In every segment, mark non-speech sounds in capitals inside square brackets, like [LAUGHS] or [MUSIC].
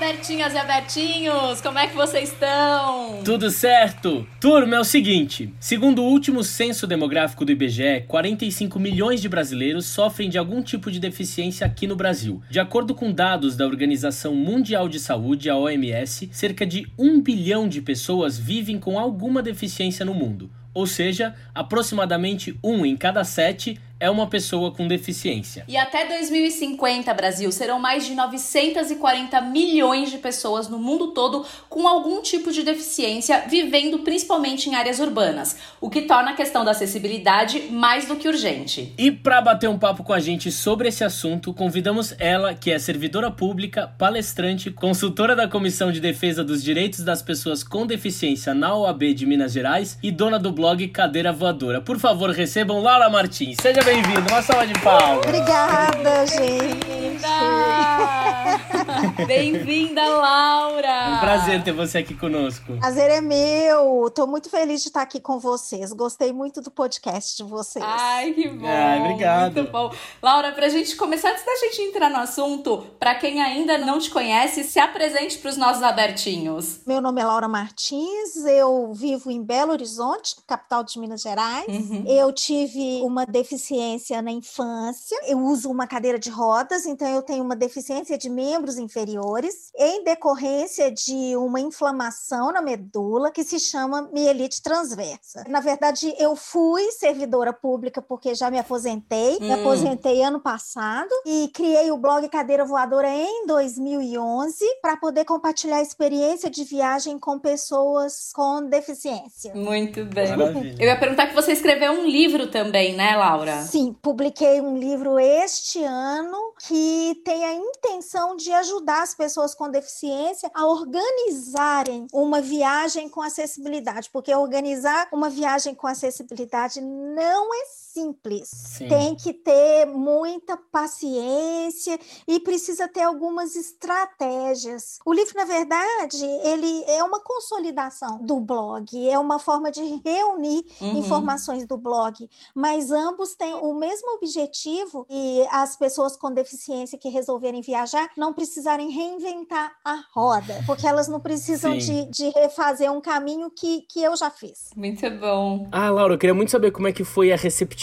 Bertinhas e Abertinhos, como é que vocês estão? Tudo certo? Turma, é o seguinte: segundo o último censo demográfico do IBGE, 45 milhões de brasileiros sofrem de algum tipo de deficiência aqui no Brasil. De acordo com dados da Organização Mundial de Saúde, a OMS, cerca de 1 bilhão de pessoas vivem com alguma deficiência no mundo. Ou seja, aproximadamente um em cada sete é uma pessoa com deficiência. E até 2050, Brasil, serão mais de 940 milhões de pessoas no mundo todo com algum tipo de deficiência, vivendo principalmente em áreas urbanas, o que torna a questão da acessibilidade mais do que urgente. E para bater um papo com a gente sobre esse assunto, convidamos ela, que é servidora pública, palestrante, consultora da Comissão de Defesa dos Direitos das Pessoas com Deficiência na OAB de Minas Gerais e dona do blog Cadeira Voadora. Por favor, recebam Laura Martins. Seja bem-vindo. Uma salva de palmas. Obrigada, gente. Bem-vinda, Laura. Um prazer ter você aqui conosco. Prazer é meu. Estou muito feliz de estar aqui com vocês. Gostei muito do podcast de vocês. Ai, que bom. Ai, obrigado. Muito bom. Laura, para a gente começar, antes da gente entrar no assunto, para quem ainda não te conhece, se apresente para os nossos abertinhos. Meu nome é Laura Martins, eu vivo em Belo Horizonte, capital de Minas Gerais. Uhum. Eu tive uma deficiência na infância. Eu uso uma cadeira de rodas, então eu tenho uma deficiência de membros inferiores em decorrência de uma inflamação na medula que se chama mielite transversa. Na verdade, eu fui servidora pública porque já me aposentei, hum. me aposentei ano passado e criei o blog Cadeira Voadora em 2011 para poder compartilhar a experiência de viagem com pessoas com deficiência. Muito bem. Maravilha. Eu ia perguntar que você escreveu um livro também, né, Laura? Sim, publiquei um livro este ano que tem a intenção de ajudar as pessoas com deficiência a organizarem uma viagem com acessibilidade, porque organizar uma viagem com acessibilidade não é simples. Sim. Tem que ter muita paciência e precisa ter algumas estratégias. O livro, na verdade, ele é uma consolidação do blog, é uma forma de reunir uhum. informações do blog, mas ambos têm o mesmo objetivo e as pessoas com deficiência que resolverem viajar não precisarem reinventar a roda, porque elas não precisam de, de, refazer um caminho que, que eu já fiz. Muito bom. Ah, Laura, eu queria muito saber como é que foi a receptividade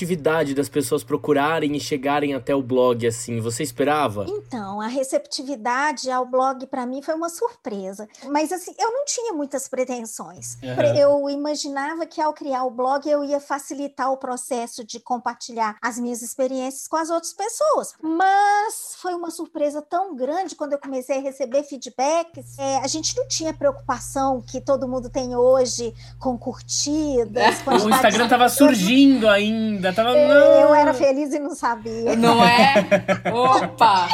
das pessoas procurarem e chegarem até o blog, assim. Você esperava? Então, a receptividade ao blog para mim foi uma surpresa. Mas, assim, eu não tinha muitas pretensões. Uhum. Eu imaginava que ao criar o blog eu ia facilitar o processo de compartilhar as minhas experiências com as outras pessoas. Mas foi uma surpresa tão grande quando eu comecei a receber feedbacks. É, a gente não tinha preocupação que todo mundo tem hoje com curtidas. [LAUGHS] o Instagram estava surgindo ainda. Tava... É, eu era feliz e não sabia. Não é? [LAUGHS] Opa!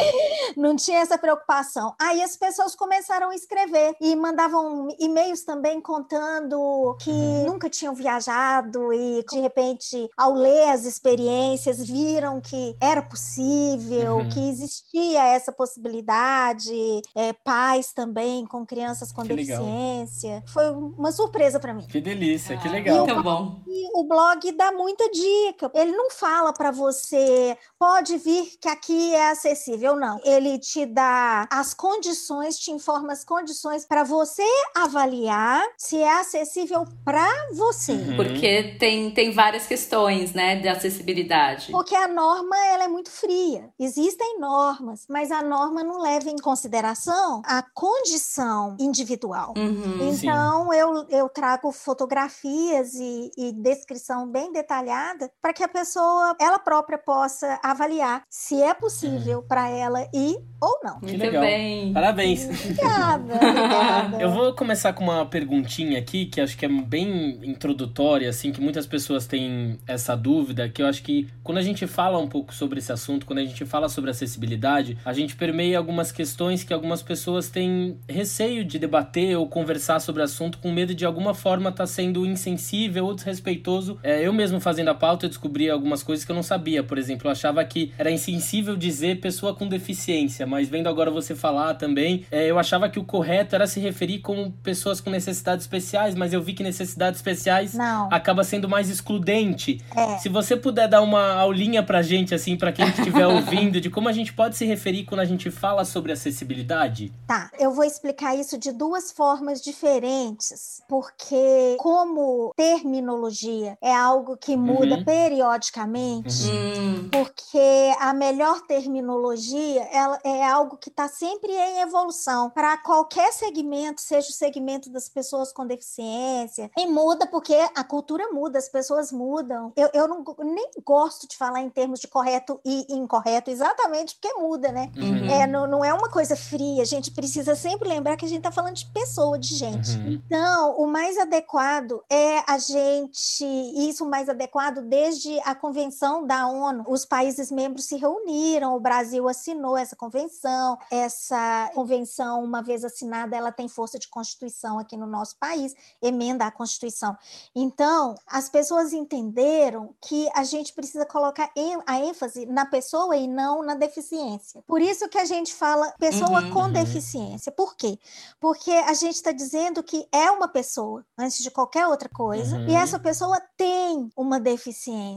não tinha essa preocupação. Aí as pessoas começaram a escrever e mandavam e-mails também contando que uhum. nunca tinham viajado e de repente, ao ler as experiências, viram que era possível, uhum. que existia essa possibilidade. É, pais também com crianças com que deficiência. Legal. Foi uma surpresa para mim. Que delícia, ah, que legal. Muito bom. o blog dá muita dica. Ele não fala para você, pode vir que aqui é acessível, não. Ele te dá as condições, te informa as condições para você avaliar se é acessível para você. Uhum. Porque tem, tem várias questões, né, de acessibilidade. Porque a norma ela é muito fria. Existem normas, mas a norma não leva em consideração a condição individual. Uhum, então eu, eu trago fotografias e, e descrição bem detalhada para que a pessoa ela própria possa avaliar se é possível uhum. para ela ir ou não. Que legal. bem. Parabéns. Obrigada, [LAUGHS] obrigada. Eu vou começar com uma perguntinha aqui que acho que é bem introdutória, assim, que muitas pessoas têm essa dúvida, que eu acho que quando a gente fala um pouco sobre esse assunto, quando a gente fala sobre acessibilidade, a gente permeia algumas questões que algumas pessoas têm receio de debater ou conversar sobre o assunto com medo de alguma forma estar tá sendo insensível ou desrespeitoso. É, eu mesmo fazendo a pauta, eu descobri algumas coisas que eu não sabia. Por exemplo, eu achava que era insensível dizer pessoa com deficiência mas vendo agora você falar também, é, eu achava que o correto era se referir com pessoas com necessidades especiais, mas eu vi que necessidades especiais Não. acaba sendo mais excludente. É. Se você puder dar uma aulinha pra gente, assim, pra quem estiver [LAUGHS] ouvindo, de como a gente pode se referir quando a gente fala sobre acessibilidade. Tá, eu vou explicar isso de duas formas diferentes, porque como terminologia é algo que muda Uhum. Periodicamente, Hum, porque a melhor terminologia ela é algo que está sempre em evolução para qualquer segmento, seja o segmento das pessoas com deficiência, e muda porque a cultura muda, as pessoas mudam. Eu, eu não, nem gosto de falar em termos de correto e incorreto, exatamente porque muda, né? Uhum. É, não, não é uma coisa fria, a gente precisa sempre lembrar que a gente está falando de pessoa, de gente. Uhum. Então, o mais adequado é a gente, isso mais adequado desde a convenção da ONU. Os países membros se reuniram, o Brasil assinou essa convenção. Essa convenção, uma vez assinada, ela tem força de constituição aqui no nosso país, emenda à Constituição. Então, as pessoas entenderam que a gente precisa colocar a ênfase na pessoa e não na deficiência. Por isso que a gente fala pessoa Uhum, com uhum. deficiência. Por quê? Porque a gente está dizendo que é uma pessoa antes de qualquer outra coisa, Uhum. e essa pessoa tem uma deficiência.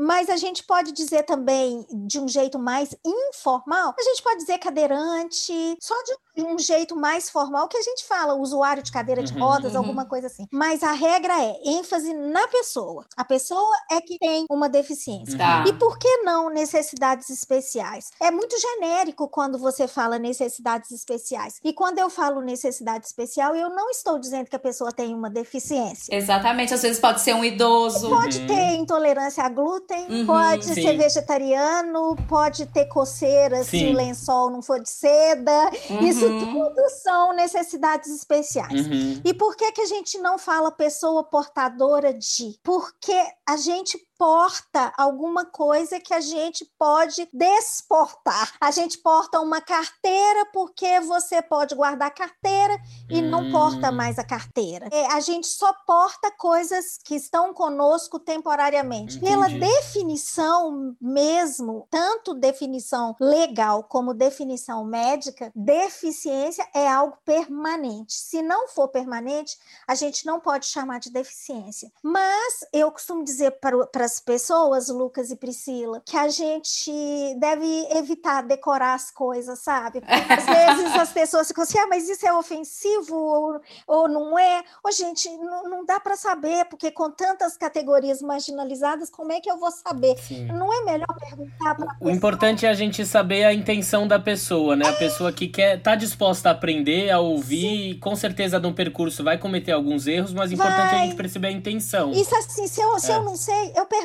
Mas a gente pode dizer também, de um jeito mais informal, a gente pode dizer cadeirante, só de um jeito mais formal que a gente fala, usuário de cadeira de Uhum, rodas, uhum. alguma coisa assim. Mas a regra é ênfase na pessoa. A pessoa é que tem uma deficiência. tá. E por que não necessidades especiais? É muito genérico quando você fala necessidades especiais. E quando eu falo necessidade especial, eu não estou dizendo que a pessoa tem uma deficiência. Exatamente, às vezes pode ser um idoso. Pode Uhum. ter intolerância a glúten, Uhum, pode sim. ser vegetariano, pode ter coceira se Sim. o lençol não for de seda. Isso Uhum. tudo são necessidades especiais. Uhum. E por que, que a gente não fala pessoa portadora de? Porque a gente porta alguma coisa que a gente pode desportar. A gente porta uma carteira porque você pode guardar a carteira e não Hum. porta mais a carteira. É, a gente só porta coisas que estão conosco temporariamente. Pela Entendi. definição mesmo, tanto definição legal como definição médica, deficiência é algo permanente. Se não for permanente, a gente não pode chamar de deficiência. Mas eu costumo dizer para as pessoas, Lucas e Priscila, que a gente deve evitar decorar as coisas, sabe? Porque às [LAUGHS] vezes as pessoas ficam assim, ah, mas isso é ofensivo ou, ou não é? Ô, gente, não, não dá para saber, porque com tantas categorias marginalizadas, como é que eu vou saber? Sim. Não é melhor perguntar para O importante é a gente saber a intenção da pessoa, né? A pessoa que quer, tá disposta a aprender, a ouvir, com certeza no percurso vai cometer alguns erros, mas o importante é a gente perceber a intenção. Isso assim, se eu, se É. eu não sei, eu pergunto.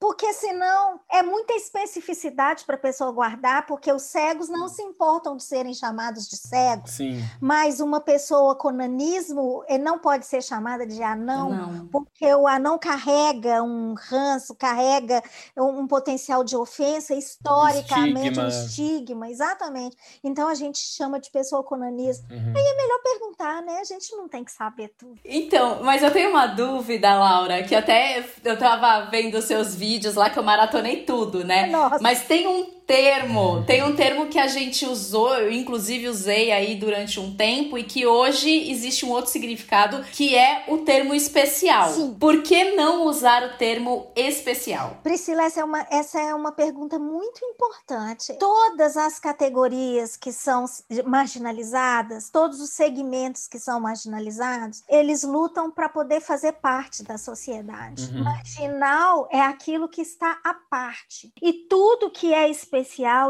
Porque senão é muita especificidade para a pessoa guardar, porque os cegos não se importam de serem chamados de cegos, Sim. mas uma pessoa com nanismo eh, não pode ser chamada de anão. Não. Porque o anão carrega um ranço, carrega um, um potencial de ofensa, historicamente, um Estigma. estigma, exatamente. Então a gente chama de pessoa com nanismo. Uhum. É melhor perguntar, né? A gente não tem que saber tudo. Então, mas eu tenho uma dúvida, Laura, que até eu tava vendo seus vídeos lá que eu maratonei tudo, né? Nossa. Mas tem um termo, tem um termo que a gente usou, eu inclusive usei aí durante um tempo e que hoje existe um outro significado, que é o termo especial. Sim. Por que não usar o termo especial? Priscila, essa é, uma, essa é uma pergunta muito importante. Todas as categorias que são marginalizadas, todos os segmentos que são marginalizados, eles lutam para poder fazer parte da sociedade. Uhum. Marginal é aquilo que está à parte. E tudo que é especial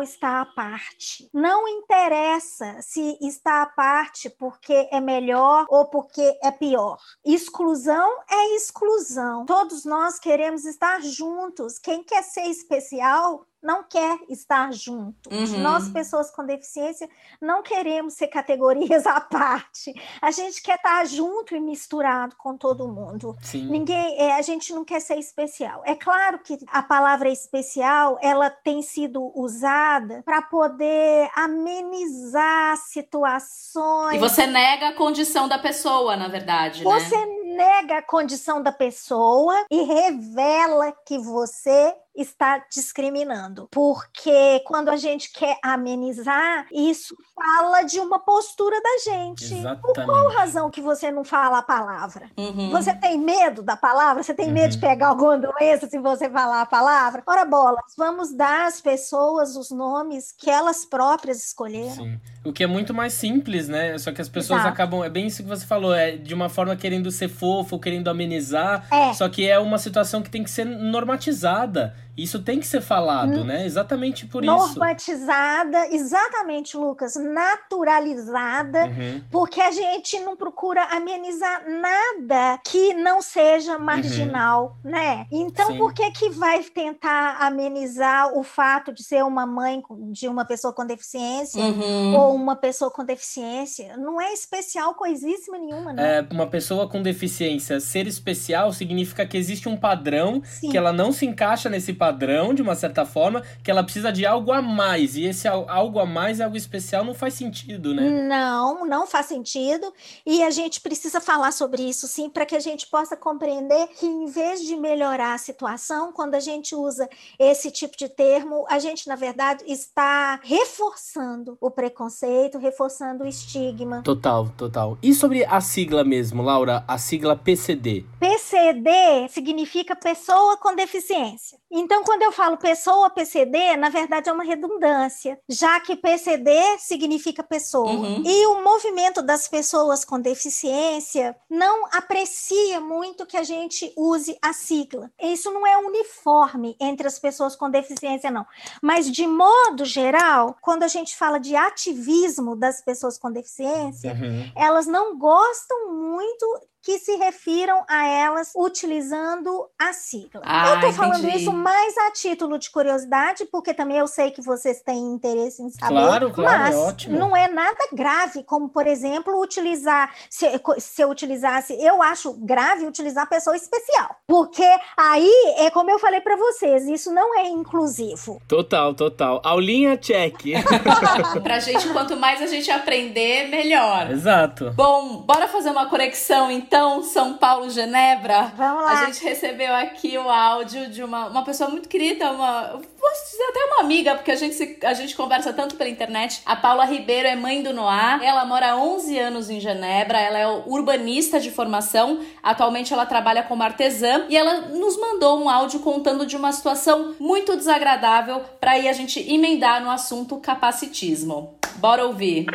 está à parte. Não interessa se está à parte porque é melhor ou porque é pior. Exclusão é exclusão. Todos nós queremos estar juntos. Quem quer ser especial não quer estar junto. Uhum. Nós, pessoas com deficiência, não queremos ser categorias [LAUGHS] à parte. A gente quer estar junto e misturado com todo mundo. Sim. Ninguém, é, a gente não quer ser especial. É claro que a palavra especial, ela tem sido usada para poder amenizar situações. E você nega a condição da pessoa, na verdade, Você né? Nega a condição da pessoa e revela que você está discriminando. Porque quando a gente quer amenizar, isso fala de uma postura da gente. Exatamente. Por qual razão que você não fala a palavra? Uhum. Você tem medo da palavra? Você tem medo de Uhum. pegar alguma doença se você falar a palavra? Ora, bolas, vamos dar às pessoas os nomes que elas próprias escolheram. Sim. O que é muito mais simples, né? Só que as pessoas Exato. acabam. É bem isso que você falou, é de uma forma querendo ser fofo, querendo amenizar. É. Só que é uma situação que tem que ser normatizada. Isso tem que ser falado, né? Exatamente por isso. Normatizada, exatamente, Lucas, naturalizada, Uhum. porque a gente não procura amenizar nada que não seja marginal, né? Então, Sim. por que que vai tentar amenizar o fato de ser uma mãe de uma pessoa com deficiência Uhum. ou uma pessoa com deficiência? Não é especial coisíssima nenhuma, né? É, uma pessoa com deficiência ser especial significa que existe um padrão Sim. que ela não se encaixa nesse padrão de uma certa forma, que ela precisa de algo a mais. E esse al- algo a mais, algo especial, não faz sentido, né? Não, não faz sentido. E a gente precisa falar sobre isso, sim, para que a gente possa compreender que, em vez de melhorar a situação, quando a gente usa esse tipo de termo, a gente, na verdade, está reforçando o preconceito, reforçando o estigma. Total, total. E sobre a sigla mesmo, Laura? A sigla PCD. PCD significa pessoa com deficiência. Então, quando eu falo pessoa PCD, na verdade é uma redundância, já que PCD significa pessoa. Uhum. E o movimento das pessoas com deficiência não aprecia muito que a gente use a sigla. Isso não é uniforme entre as pessoas com deficiência, não. Mas, de modo geral, quando a gente fala de ativismo das pessoas com deficiência, Uhum. elas não gostam muito que se refiram a elas utilizando a sigla. Ah, eu tô falando entendi. isso mais a título de curiosidade, porque também eu sei que vocês têm interesse em saber. Claro, claro, é mas ótimo. não é nada grave, como, por exemplo, utilizar. Se, se eu utilizasse, eu acho grave utilizar pessoa especial. Porque aí é como eu falei para vocês, isso não é inclusivo. Total, total. Aulinha check. [LAUGHS] Pra gente, quanto mais a gente aprender, melhor. Exato. Bom, bora fazer uma conexão então, São Paulo, Genebra. Vamos lá. A gente recebeu aqui o áudio de uma, uma pessoa muito querida, uma. Posso dizer até uma amiga, porque a gente, se- a gente conversa tanto pela internet. A Paula Ribeiro é mãe do Noah. Ela mora há 11 anos em Genebra. Ela é urbanista de formação. Atualmente ela trabalha como artesã. E ela nos mandou um áudio contando de uma situação muito desagradável para aí a gente emendar no assunto capacitismo. Bora ouvir.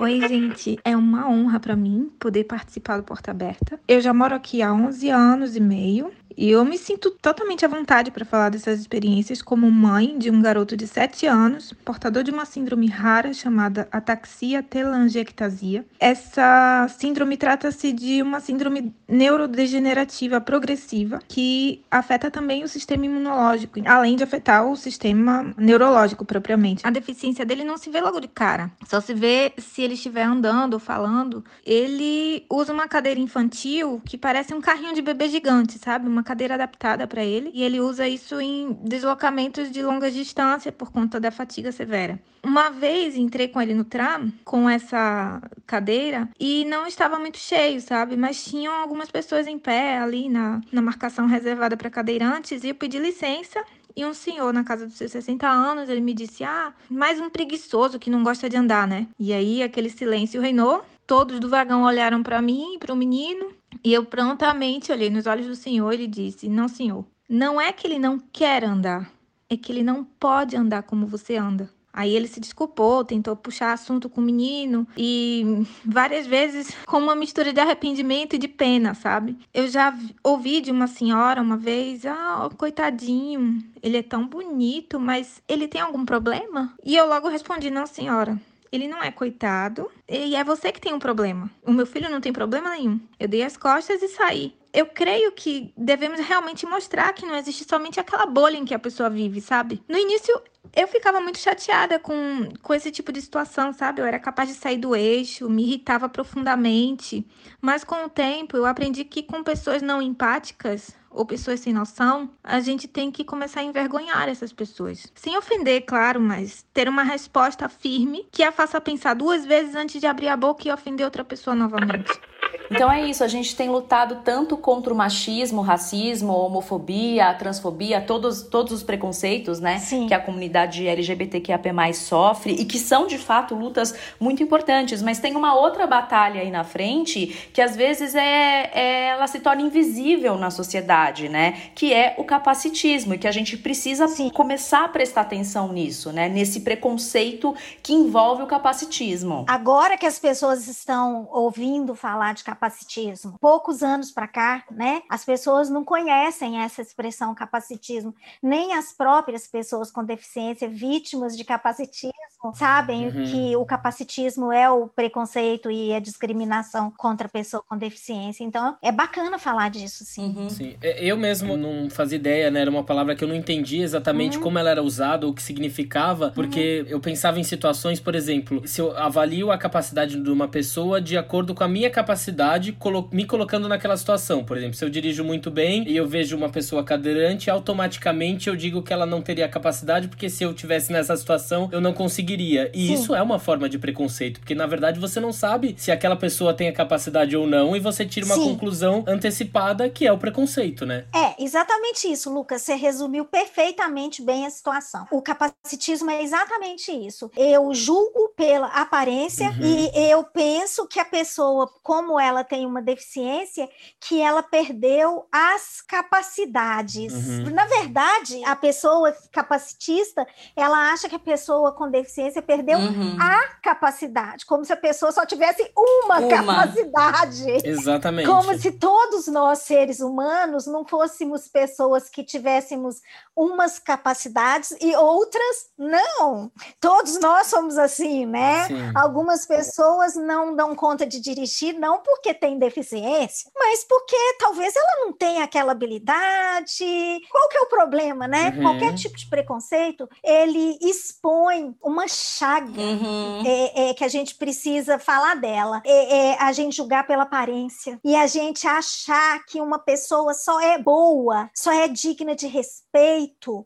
Oi, gente. É uma honra pra mim poder participar do Porta Aberta. Eu já moro aqui há 11 anos e meio e eu me sinto totalmente à vontade para falar dessas experiências como mãe de um garoto de 7 anos, portador de uma síndrome rara chamada ataxia telangiectasia. Essa síndrome trata-se de uma síndrome neurodegenerativa progressiva que afeta também o sistema imunológico, além de afetar o sistema neurológico propriamente. A deficiência dele não se vê logo de cara, só se vê se ele estiver andando ou falando. Ele usa uma cadeira infantil que parece um carrinho de bebê gigante, sabe? Uma cadeira adaptada para ele. E ele usa isso em deslocamentos de longa distância por conta da fatiga severa. Uma vez entrei com ele no tram com essa cadeira e não estava muito cheio, sabe? Mas tinham algumas pessoas em pé ali na, na marcação reservada para cadeirantes e eu pedi licença e um senhor na casa dos seus 60 anos, ele me disse: Ah, mais um preguiçoso que não gosta de andar, né? E aí aquele silêncio reinou. Todos do vagão olharam para mim, para o menino, e eu prontamente olhei nos olhos do senhor e ele disse: Não, senhor, não é que ele não quer andar, é que ele não pode andar como você anda. Aí ele se desculpou, tentou puxar assunto com o menino e várias vezes [LAUGHS] com uma mistura de arrependimento e de pena, sabe? Eu já vi- ouvi de uma senhora uma vez: Ah, coitadinho, ele é tão bonito, mas ele tem algum problema? E eu logo respondi: Não, senhora. Ele não é coitado e é você que tem um problema. O meu filho não tem problema nenhum. Eu dei as costas e saí. Eu creio que devemos realmente mostrar que não existe somente aquela bolha em que a pessoa vive, sabe? No início, eu ficava muito chateada com, com esse tipo de situação, sabe? Eu era capaz de sair do eixo, me irritava profundamente. Mas com o tempo, eu aprendi que com pessoas não empáticas ou pessoas sem noção, a gente tem que começar a envergonhar essas pessoas. Sem ofender, claro, mas ter uma resposta firme que a faça pensar duas vezes antes de abrir a boca e ofender outra pessoa novamente. Então é isso, a gente tem lutado tanto contra o machismo, racismo, homofobia, transfobia, todos, todos os preconceitos, né? Sim. Que a comunidade LGBTQIAP+, sofre e que são, de fato, lutas muito importantes. Mas tem uma outra batalha aí na frente que, às vezes, é, é ela se torna invisível na sociedade, né? Que é o capacitismo e que a gente precisa Sim. começar a prestar atenção nisso, né? Nesse preconceito que envolve o capacitismo. Agora que as pessoas estão ouvindo falar de capacitismo, poucos anos para cá, né? As pessoas não conhecem essa expressão capacitismo, nem as próprias pessoas com deficiência vítimas de capacitismo sabem Uhum. que o capacitismo é o preconceito e a discriminação contra a pessoa com deficiência. Então, é bacana falar disso, sim. Uhum. Sim, É, eu mesmo não fazia ideia, né? Era uma palavra que eu não entendia exatamente Uhum. como ela era usada, ou o que significava, porque eu pensava em situações, por exemplo, se eu avalio a capacidade de uma pessoa de acordo com a minha capacidade, colo- me colocando naquela situação. Por exemplo, se eu dirijo muito bem e eu vejo uma pessoa cadeirante, automaticamente eu digo que ela não teria capacidade, porque se eu tivesse nessa situação, eu não conseguiria. E Sim. isso é uma forma de preconceito, porque na verdade você não sabe se aquela pessoa tem a capacidade ou não, e você tira uma Sim. conclusão antecipada que é o preconceito, né? É, exatamente isso, Lucas. Você resumiu perfeitamente bem a situação. O capacitismo é exatamente isso. Eu julgo pela aparência Uhum. e eu penso que a pessoa, como ela tem uma deficiência, que ela perdeu as capacidades. Uhum. Na verdade, a pessoa capacitista, ela acha que a pessoa com deficiência perdeu Uhum. a capacidade, como se a pessoa só tivesse uma, Uma. capacidade. Exatamente. Como se todos nós, seres humanos, não fôssemos pessoas que tivéssemos umas capacidades e outras não. Todos nós somos assim, né? Sim. Algumas pessoas não dão conta de dirigir, não porque tem deficiência, mas porque talvez ela não tenha aquela habilidade. Qual que é o problema, né? Uhum. Qualquer tipo de preconceito, ele expõe uma chaga Uhum. é, é, que a gente precisa falar dela. É, é a gente julgar pela aparência e a gente achar que uma pessoa só é boa, só é digna de respeito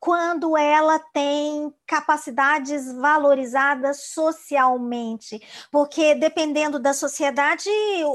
quando ela tem capacidades valorizadas socialmente. Porque dependendo da sociedade,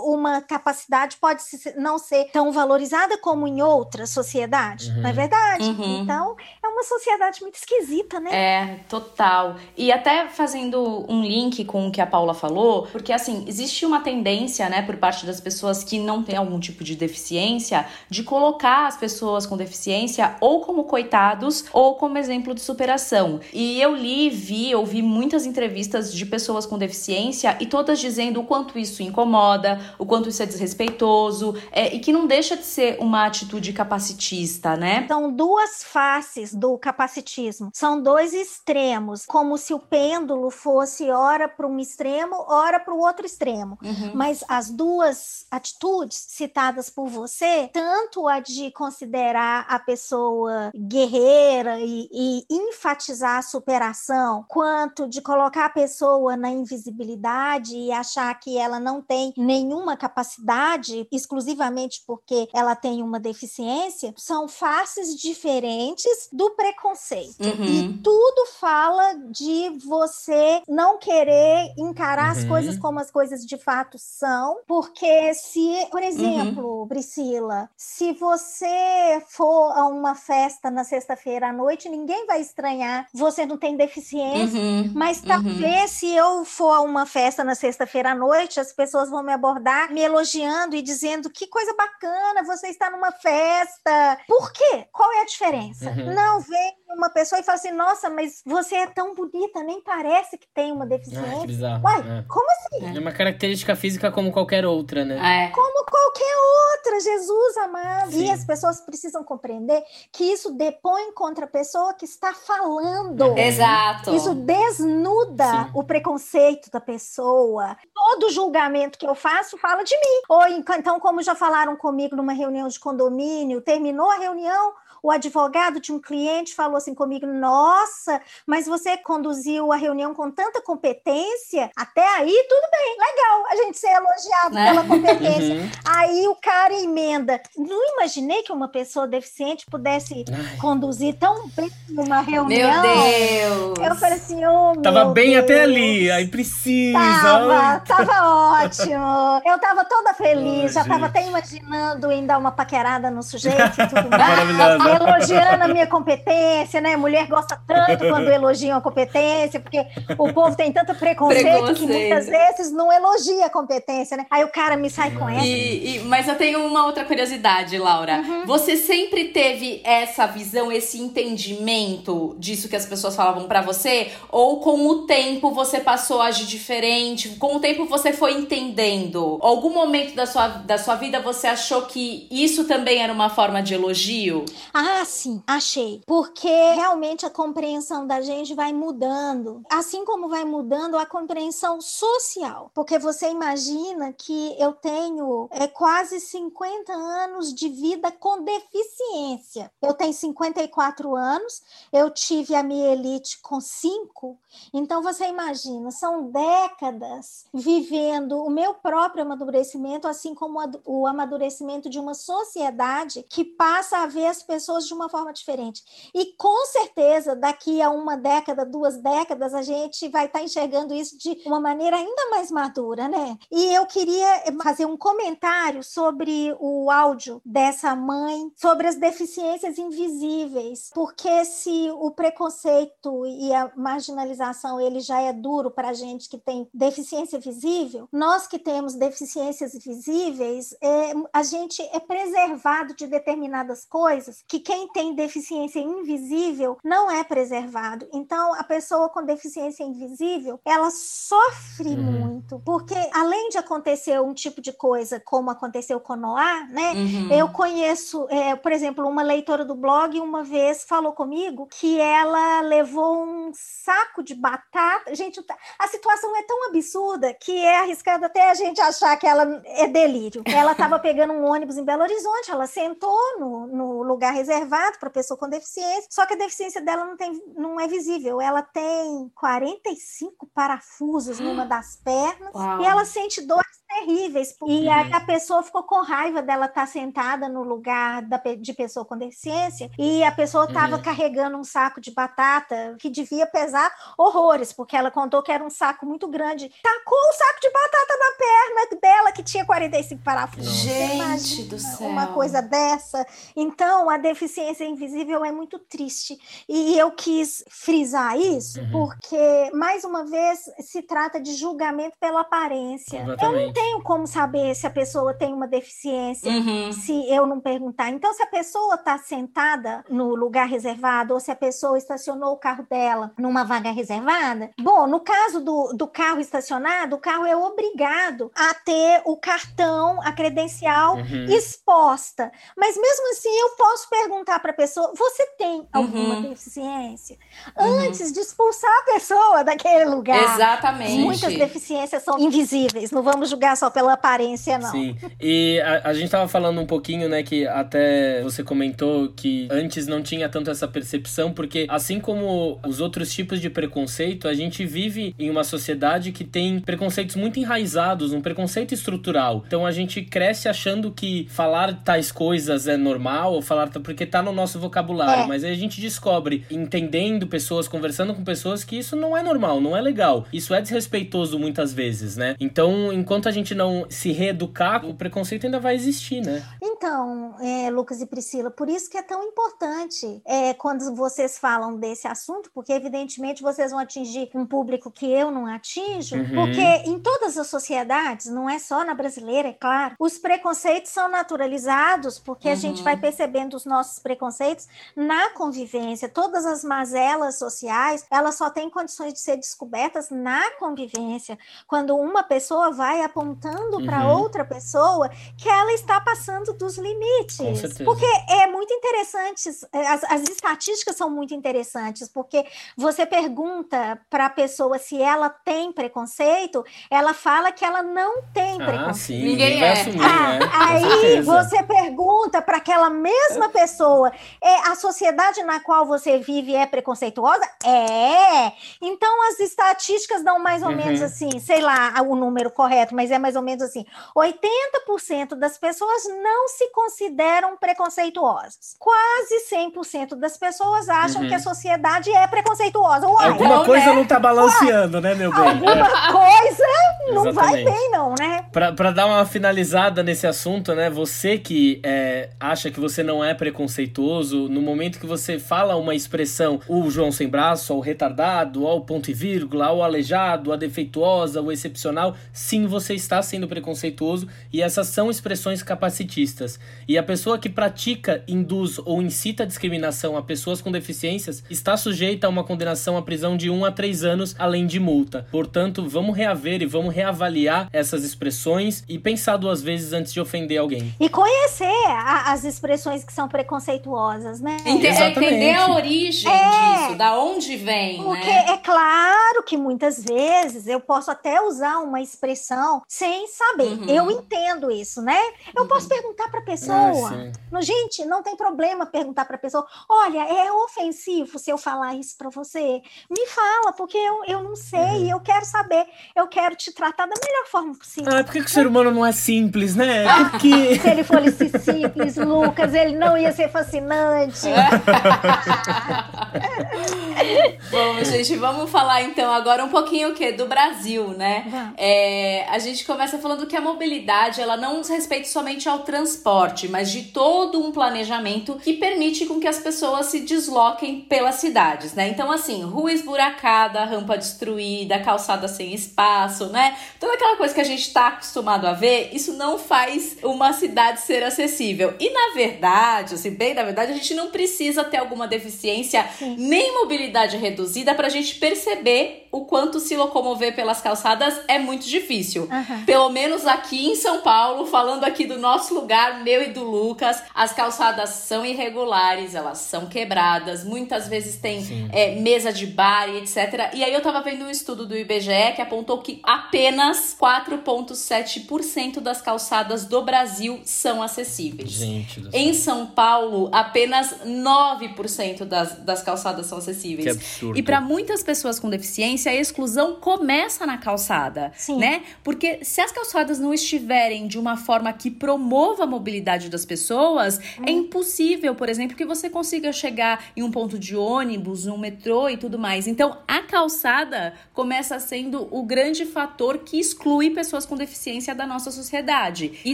uma capacidade pode não ser tão valorizada como em outra sociedade, Uhum. não é verdade? Uhum. Então, é uma sociedade muito esquisita, né? É, total. E até fazendo um link com o que a Paula falou, porque assim, existe uma tendência, né, por parte das pessoas que não têm algum tipo de deficiência, de colocar as pessoas com deficiência ou como coitados ou como exemplo de superação. E eu li, vi, ouvi muitas entrevistas de pessoas com deficiência e todas dizendo o quanto isso incomoda, o quanto isso é desrespeitoso, é, e que não deixa de ser uma atitude capacitista, né? São duas faces do capacitismo, são dois extremos, como se o pêndulo fosse ora para um extremo, ora para o outro extremo. Uhum. Mas as duas atitudes citadas por você, tanto a de considerar a pessoa guerreira e, e enfatizar a superação, quanto de colocar a pessoa na invisibilidade e achar que ela não tem nenhuma capacidade, exclusivamente porque ela tem uma deficiência, são faces diferentes do preconceito. Uhum. E tudo fala de você não querer encarar as Uhum. coisas como as coisas de fato são, porque se, por exemplo, Priscila, se você for a uma festa na sexta-feira à noite, ninguém vai estranhar, você não tem deficiência. Uhum. Mas Uhum. talvez se eu for a uma festa na sexta-feira à noite, as pessoas vão me abordar me elogiando e dizendo que coisa bacana, você está numa festa. Por quê? Qual é a diferença? Uhum. Não vem uma pessoa e fala assim: "Nossa, mas você é tão bonita, nem parece que tem uma Ah, que deficiência". bizarro. Uai, É. como assim? É uma característica física como qualquer outra, né? É. Como qualquer outra, Jesus amado. Sim. E as pessoas precisam compreender que isso depõe contra a pessoa que está falando. É. Exato. Isso desnuda Sim. o preconceito da pessoa. Todo julgamento que eu faço fala de mim. Ou então, como já falaram comigo numa reunião de condomínio, terminou a reunião, o advogado de um cliente falou assim comigo: Nossa, mas você conduziu a reunião com tanta competência, até aí tudo bem, legal, a gente ser elogiado né? pela competência. Uhum. Aí o cara emenda. Não imaginei que uma pessoa deficiente pudesse Ai. conduzir tão bem uma reunião. Meu Deus! Eu falei assim, oh, Tava bem Deus. até ali, aí precisa. Tava, tava ótimo. Eu tava toda feliz, oh, já gente. tava até imaginando em dar uma paquerada no sujeito e tudo [LAUGHS] mais. Elogiando a minha competência, né? Mulher gosta tanto quando elogiam a competência, porque o povo tem tanto preconceito, preconceito. que muitas vezes não elogia a competência, né? Aí o cara me sai com essa. E, e, mas eu tenho uma outra curiosidade, Laura. Uhum. Você sempre teve essa visão, esse entendimento disso que as pessoas falavam para você? Ou com o tempo você passou a agir diferente? Com o tempo você foi entendendo? Algum momento da sua, da sua vida você achou que isso também era uma forma de elogio? Ah, sim, achei. Porque realmente a compreensão da gente vai mudando. Assim como vai mudando a compreensão social. Porque você imagina que eu tenho é, quase 50 anos de vida com deficiência. Eu tenho 54 anos, eu tive a mielite com 5, então você imagina, são décadas vivendo o meu próprio amadurecimento, assim como o amadurecimento de uma sociedade que passa a ver as pessoas de uma forma diferente. E com certeza, daqui a uma década, duas décadas, a gente vai estar enxergando isso de uma maneira ainda mais madura, né? E eu queria fazer um comentário sobre o áudio dessa mãe, sobre as deficiências invisíveis, porque se o preconceito e a marginalização ele já é duro para a gente que tem deficiência visível, nós que temos deficiências visíveis, é, a gente é preservado de determinadas coisas que quem tem deficiência invisível não é preservado. Então, a pessoa com deficiência invisível, ela sofre uhum. muito, porque além de acontecer um tipo de coisa como aconteceu com Noah, né? Uhum. Eu conheço, é, por exemplo, uma leitora do blog uma vez falou comigo que ela levou um saco de batata. Gente, a situação é tão absurda que é arriscado até a gente achar que ela é delírio. [LAUGHS] Ela estava pegando um ônibus em Belo Horizonte, ela sentou no, no lugar reservado para pessoa com deficiência, só que a deficiência dela não, tem, não é visível. Ela tem 45 parafusos numa [GASPS] das pernas Uau. e ela sente dores terríveis. E uhum. a, pessoa ficou com raiva dela estar tá sentada no lugar da, de pessoa com deficiência e a pessoa estava uhum. carregando um saco de batata que devia pesar horrores, porque ela contou que era um saco muito grande. Tacou o saco de batata na perna dela, que tinha 45 parafusos. Gente do céu. Uma coisa dessa. Então, a deficiência invisível é muito triste. E eu quis frisar isso uhum. porque, mais uma vez, se trata de julgamento pela aparência. Exatamente. Eu não tenho como saber se a pessoa tem uma deficiência uhum. se eu não perguntar. Então, se a pessoa está sentada no lugar reservado ou se a pessoa estacionou o carro dela numa vaga reservada, bom, no caso do, do carro estacionado, o carro é obrigado a ter o cartão, a credencial uhum. exposta. Mas mesmo assim, eu posso perguntar para a pessoa: você tem alguma uhum. deficiência? Uhum. Antes de expulsar a pessoa [LAUGHS] daquele lugar. Exatamente. Muitas deficiências são invisíveis, não vamos julgar só pela aparência, não. Sim. E a, a gente tava falando um pouquinho, né, que até você comentou que antes não tinha tanto essa percepção, porque assim como os outros tipos de preconceito, a gente vive em uma sociedade que tem preconceitos muito enraizados, um preconceito estrutural. Então a gente cresce achando que falar tais coisas é normal, ou falar porque tá no nosso vocabulário, é. mas aí a gente descobre, entendendo pessoas, conversando com pessoas, que isso não é normal, não é legal. Isso é desrespeitoso muitas vezes, né? Então, enquanto a gente não se reeducar, o preconceito ainda vai existir, né? Então, é, Lucas e Priscila, por isso que é tão importante é, quando vocês falam desse assunto, porque evidentemente vocês vão atingir um público que eu não atinjo, uhum. porque em todas as sociedades, não é só na brasileira, é claro, os preconceitos são naturalizados, porque uhum. a gente vai uhum. percebendo os nossos preconceitos na convivência. Todas as mazelas sociais, elas só têm condições de ser descobertas na convivência. Quando uma pessoa vai apontando uhum. para outra pessoa que ela está passando dos limites. Porque é muito interessante, as, as estatísticas são muito interessantes, porque você pergunta para a pessoa se ela tem preconceito, ela fala que ela não tem ah, preconceito. Sim, ninguém é. Assumir, ah, né? Aí você pergunta para aquela mesma pessoa, é a sociedade na qual você vive é preconceituosa? É. É. Então, as estatísticas dão mais ou uhum. menos assim, sei lá o número correto, mas é mais ou menos assim: 80% das pessoas não se consideram preconceituosas. Quase 100% das pessoas acham uhum. que a sociedade é preconceituosa. Uai, Alguma não, coisa né? não tá balanceando, Uai, né, meu bem? Alguma é. coisa não Exatamente. vai bem, não, né? Pra, pra dar uma finalizada nesse assunto, né? Você que é, acha que você não é preconceituoso, no momento que você fala uma expressão, o João sem braço, o retardado, o ponto e vírgula, o aleijado, a defeituosa, o excepcional, sim, você está sendo preconceituoso e essas são expressões capacitistas. E a pessoa que pratica, induz ou incita a discriminação a pessoas com deficiências está sujeita a uma condenação à prisão de 1 um a 3 anos, além de multa. Portanto, vamos reaver e vamos reavaliar essas expressões e pensar duas vezes antes de ofender alguém. E conhecer a, as expressões que são preconceituosas, né? entender a origem é, disso, da onde vem. Porque né? é claro que muitas vezes eu posso até usar uma expressão sem saber. Uhum. Eu entendo isso, né? Eu uhum. posso perguntar para a pessoa. Ah, gente, não tem problema perguntar para a pessoa: olha, é ofensivo se eu falar isso para você? Me fala, porque eu, eu não sei, uhum. eu quero saber, eu quero te tratar da melhor forma possível. Ah, por que, que o ser humano não é simples, né? [LAUGHS] Porque... se ele fosse simples, Lucas, ele não ia ser fascinante. [LAUGHS] Bom, gente, vamos falar então agora um pouquinho o que do Brasil, né? É, a gente começa falando que a mobilidade ela não se respeita somente ao transporte, mas de todo um planejamento que permite com que as pessoas se desloquem pelas cidades, né? Então, assim, rua esburacada, rampa destruída, calçada sem espaço, né? Toda aquela coisa que a gente está acostumado a ver, isso não faz uma cidade ser acessível. E na verdade, assim, bem na verdade, a gente não precisa ter alguma deficiência Sim. nem mobilidade reduzida para a gente perceber o quanto se locomover pelas calçadas é muito difícil. Uhum. Pelo menos aqui em São Paulo, falando aqui do nosso lugar, meu e do Lucas, as calçadas são irregulares, elas são quebradas, muitas vezes tem é, mesa de bar e etc. E aí eu tava vendo um estudo do IBGE que apontou que apenas 4,7% das calçadas do Brasil são acessíveis. Gente do céu. Em São Paulo, apenas 9% das, das calçadas são acessíveis. Que absurdo. E para muitas pessoas com deficiência, a exclusão começa na calçada, Sim. né? Porque se as calçadas não estiverem de uma forma que promova a mobilidade das pessoas, hum. é impossível, por exemplo, que você consiga chegar em um ponto de ônibus, um metrô e tudo mais. Então, a calçada começa sendo o grande fator que exclui pessoas com deficiência da nossa sociedade e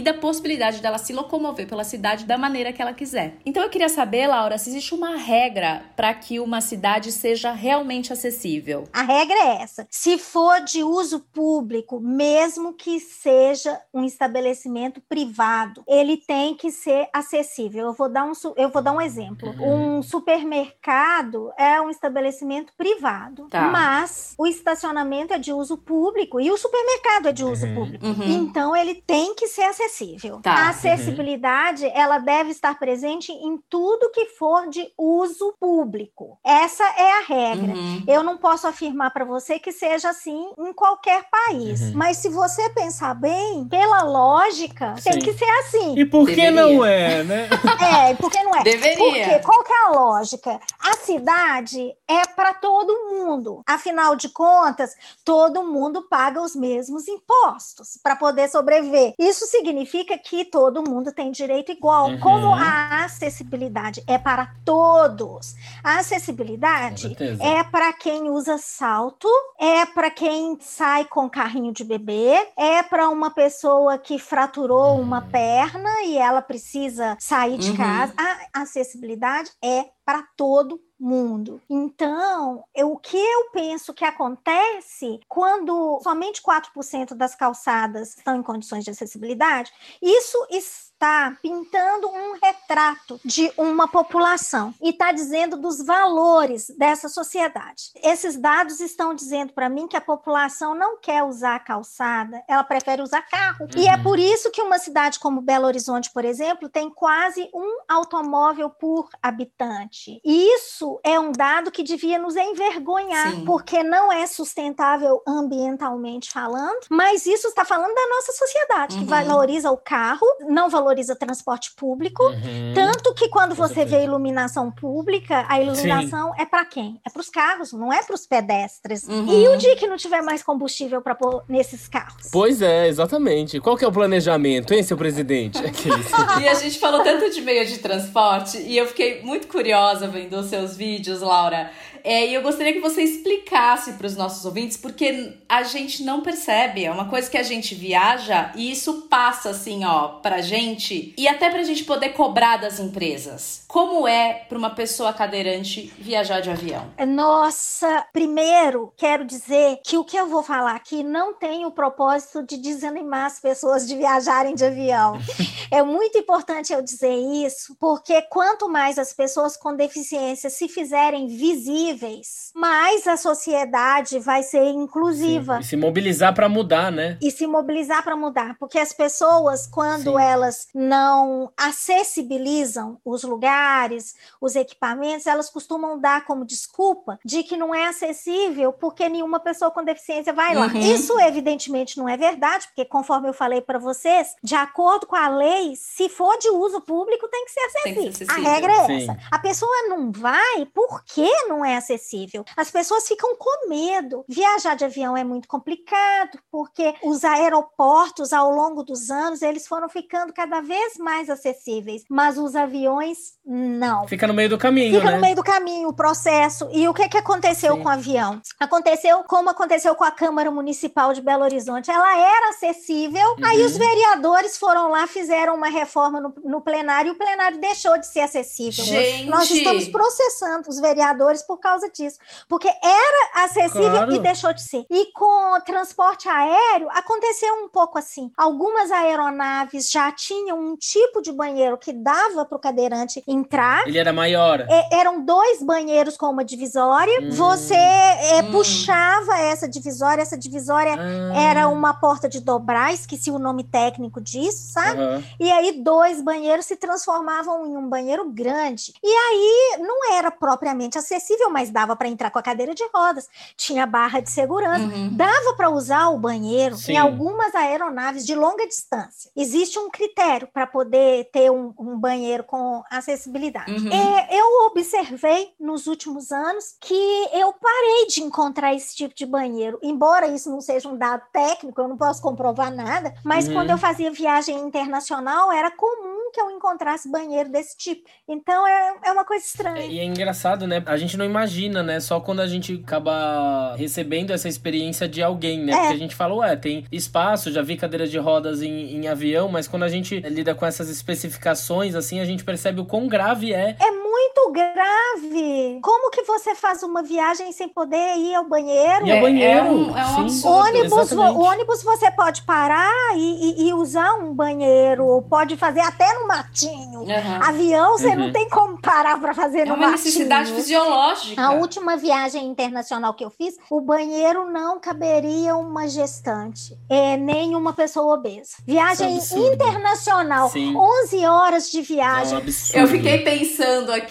da possibilidade dela se locomover pela cidade da maneira que ela quiser. Então, eu queria saber, Laura, se existe uma regra para que uma cidade seja realmente acessível. A regra é essa: se for de uso público, mesmo que seja um estabelecimento privado, ele tem que ser acessível. Eu vou dar um, eu vou dar um exemplo. Uhum. Um supermercado é um estabelecimento privado, tá. mas o estacionamento é de uso público e o supermercado é de uso uhum. público. Uhum. Então ele tem que ser acessível. Tá. A acessibilidade ela deve estar presente em tudo que for de uso público. Essa é a regra. Uhum. Eu não posso afirmar para você que seja assim em qualquer país, uhum. mas se você pensar bem, pela lógica, Sim. tem que ser assim. E por que não é, né? [LAUGHS] É, por que não é? Deveria. Porque qual que é a lógica? A cidade é para todo mundo. Afinal de contas, todo mundo paga os mesmos impostos para poder sobreviver. Isso significa que todo mundo tem direito igual. Uhum. Como a acessibilidade é para todos, a acessibilidade é para quem usa salto, é para quem sai com carrinho de bebê, é para uma pessoa que fraturou uma perna e ela precisa sair de uhum. casa. A acessibilidade é para todo mundo. Então, eu, o que eu penso que acontece quando somente 4% das calçadas estão em condições de acessibilidade, isso está pintando um retrato de uma população e está dizendo dos valores dessa sociedade. Esses dados estão dizendo para mim que a população não quer usar calçada, ela prefere usar carro. Uhum. E é uhum. por isso que uma cidade como Belo Horizonte, por exemplo, tem quase um automóvel por habitante. E isso é um dado que devia nos envergonhar, Sim. porque não é sustentável ambientalmente falando, mas isso está falando da nossa sociedade, uhum. que valoriza o carro, não valoriza valoriza transporte público, uhum. tanto que quando você vê iluminação pública, a iluminação Sim. é para quem? É para os carros, não é para os pedestres. Uhum. E o dia que não tiver mais combustível para pôr nesses carros? Pois é, exatamente. Qual que é o planejamento, hein, seu presidente? [LAUGHS] e a gente falou tanto de meio de transporte e eu fiquei muito curiosa vendo os seus vídeos, Laura. É, e eu gostaria que você explicasse para os nossos ouvintes, porque a gente não percebe, é uma coisa que a gente viaja e isso passa assim, ó, pra gente e até pra gente poder cobrar das empresas. Como é para uma pessoa cadeirante viajar de avião? Nossa, primeiro quero dizer que o que eu vou falar aqui não tem o propósito de desanimar as pessoas de viajarem de avião. [LAUGHS] é muito importante eu dizer isso, porque quanto mais as pessoas com deficiência se fizerem visíveis, possíveis, mais a sociedade vai ser inclusiva. Sim, e se mobilizar para mudar, né? E se mobilizar para mudar, porque as pessoas, quando Sim. elas não acessibilizam os lugares, os equipamentos, elas costumam dar como desculpa de que não é acessível porque nenhuma pessoa com deficiência vai lá. Uhum. Isso, evidentemente, não é verdade, porque, conforme eu falei para vocês, de acordo com a lei, se for de uso público, tem que ser acessível. Que ser acessível. A regra é Sim. essa. A pessoa não vai porque não é acessível. As pessoas ficam com medo. Viajar de avião é muito complicado, porque os aeroportos, ao longo dos anos, eles foram ficando cada vez mais acessíveis, mas os aviões, não. Fica no meio do caminho, Fica né? no meio do caminho, o processo. E o que, que aconteceu Sim. com o avião? Aconteceu como aconteceu com a Câmara Municipal de Belo Horizonte. Ela era acessível, uhum. aí os vereadores foram lá, fizeram uma reforma no, no plenário, e o plenário deixou de ser acessível. Gente. Nós estamos processando os vereadores por causa causa disso. Porque era acessível claro. e deixou de ser. E com transporte aéreo, aconteceu um pouco assim. Algumas aeronaves já tinham um tipo de banheiro que dava para o cadeirante entrar. Ele era maior. É, eram dois banheiros com uma divisória. Hum. Você é, hum. puxava essa divisória. Essa divisória ah. era uma porta de dobrar, esqueci o nome técnico disso, sabe? Uhum. E aí dois banheiros se transformavam em um banheiro grande. E aí não era propriamente acessível, mas dava para entrar com a cadeira de rodas, tinha barra de segurança, uhum. dava para usar o banheiro Sim. em algumas aeronaves de longa distância. Existe um critério para poder ter um, um, banheiro com acessibilidade. Uhum. É, eu observei nos últimos anos que eu parei de encontrar esse tipo de banheiro, embora isso não seja um dado técnico, eu não posso comprovar nada, mas uhum. quando eu fazia viagem internacional era comum que eu encontrasse banheiro desse tipo. Então é, é uma coisa estranha. É, e é engraçado, né? A gente não imagina imagina, né? Só quando a gente acaba recebendo essa experiência de alguém, né? É. Porque a gente fala, ué, tem espaço, já vi cadeiras de rodas em, em avião, mas quando a gente lida com essas especificações, assim, a gente percebe o quão grave é. É muito grave. Como que você faz uma viagem sem poder ir ao banheiro? E ao banheiro. É, um, é um absurdo. Ônibus, o ônibus você pode parar e, e, e, usar um banheiro, pode fazer até no matinho. Uhum. Avião, você uhum. não tem como parar para fazer é no matinho. É uma necessidade fisiológica. A última viagem internacional que eu fiz, o banheiro não caberia uma gestante, é, nem uma pessoa obesa. Viagem é internacional, Sim. 11 horas de viagem. É um eu fiquei pensando aqui,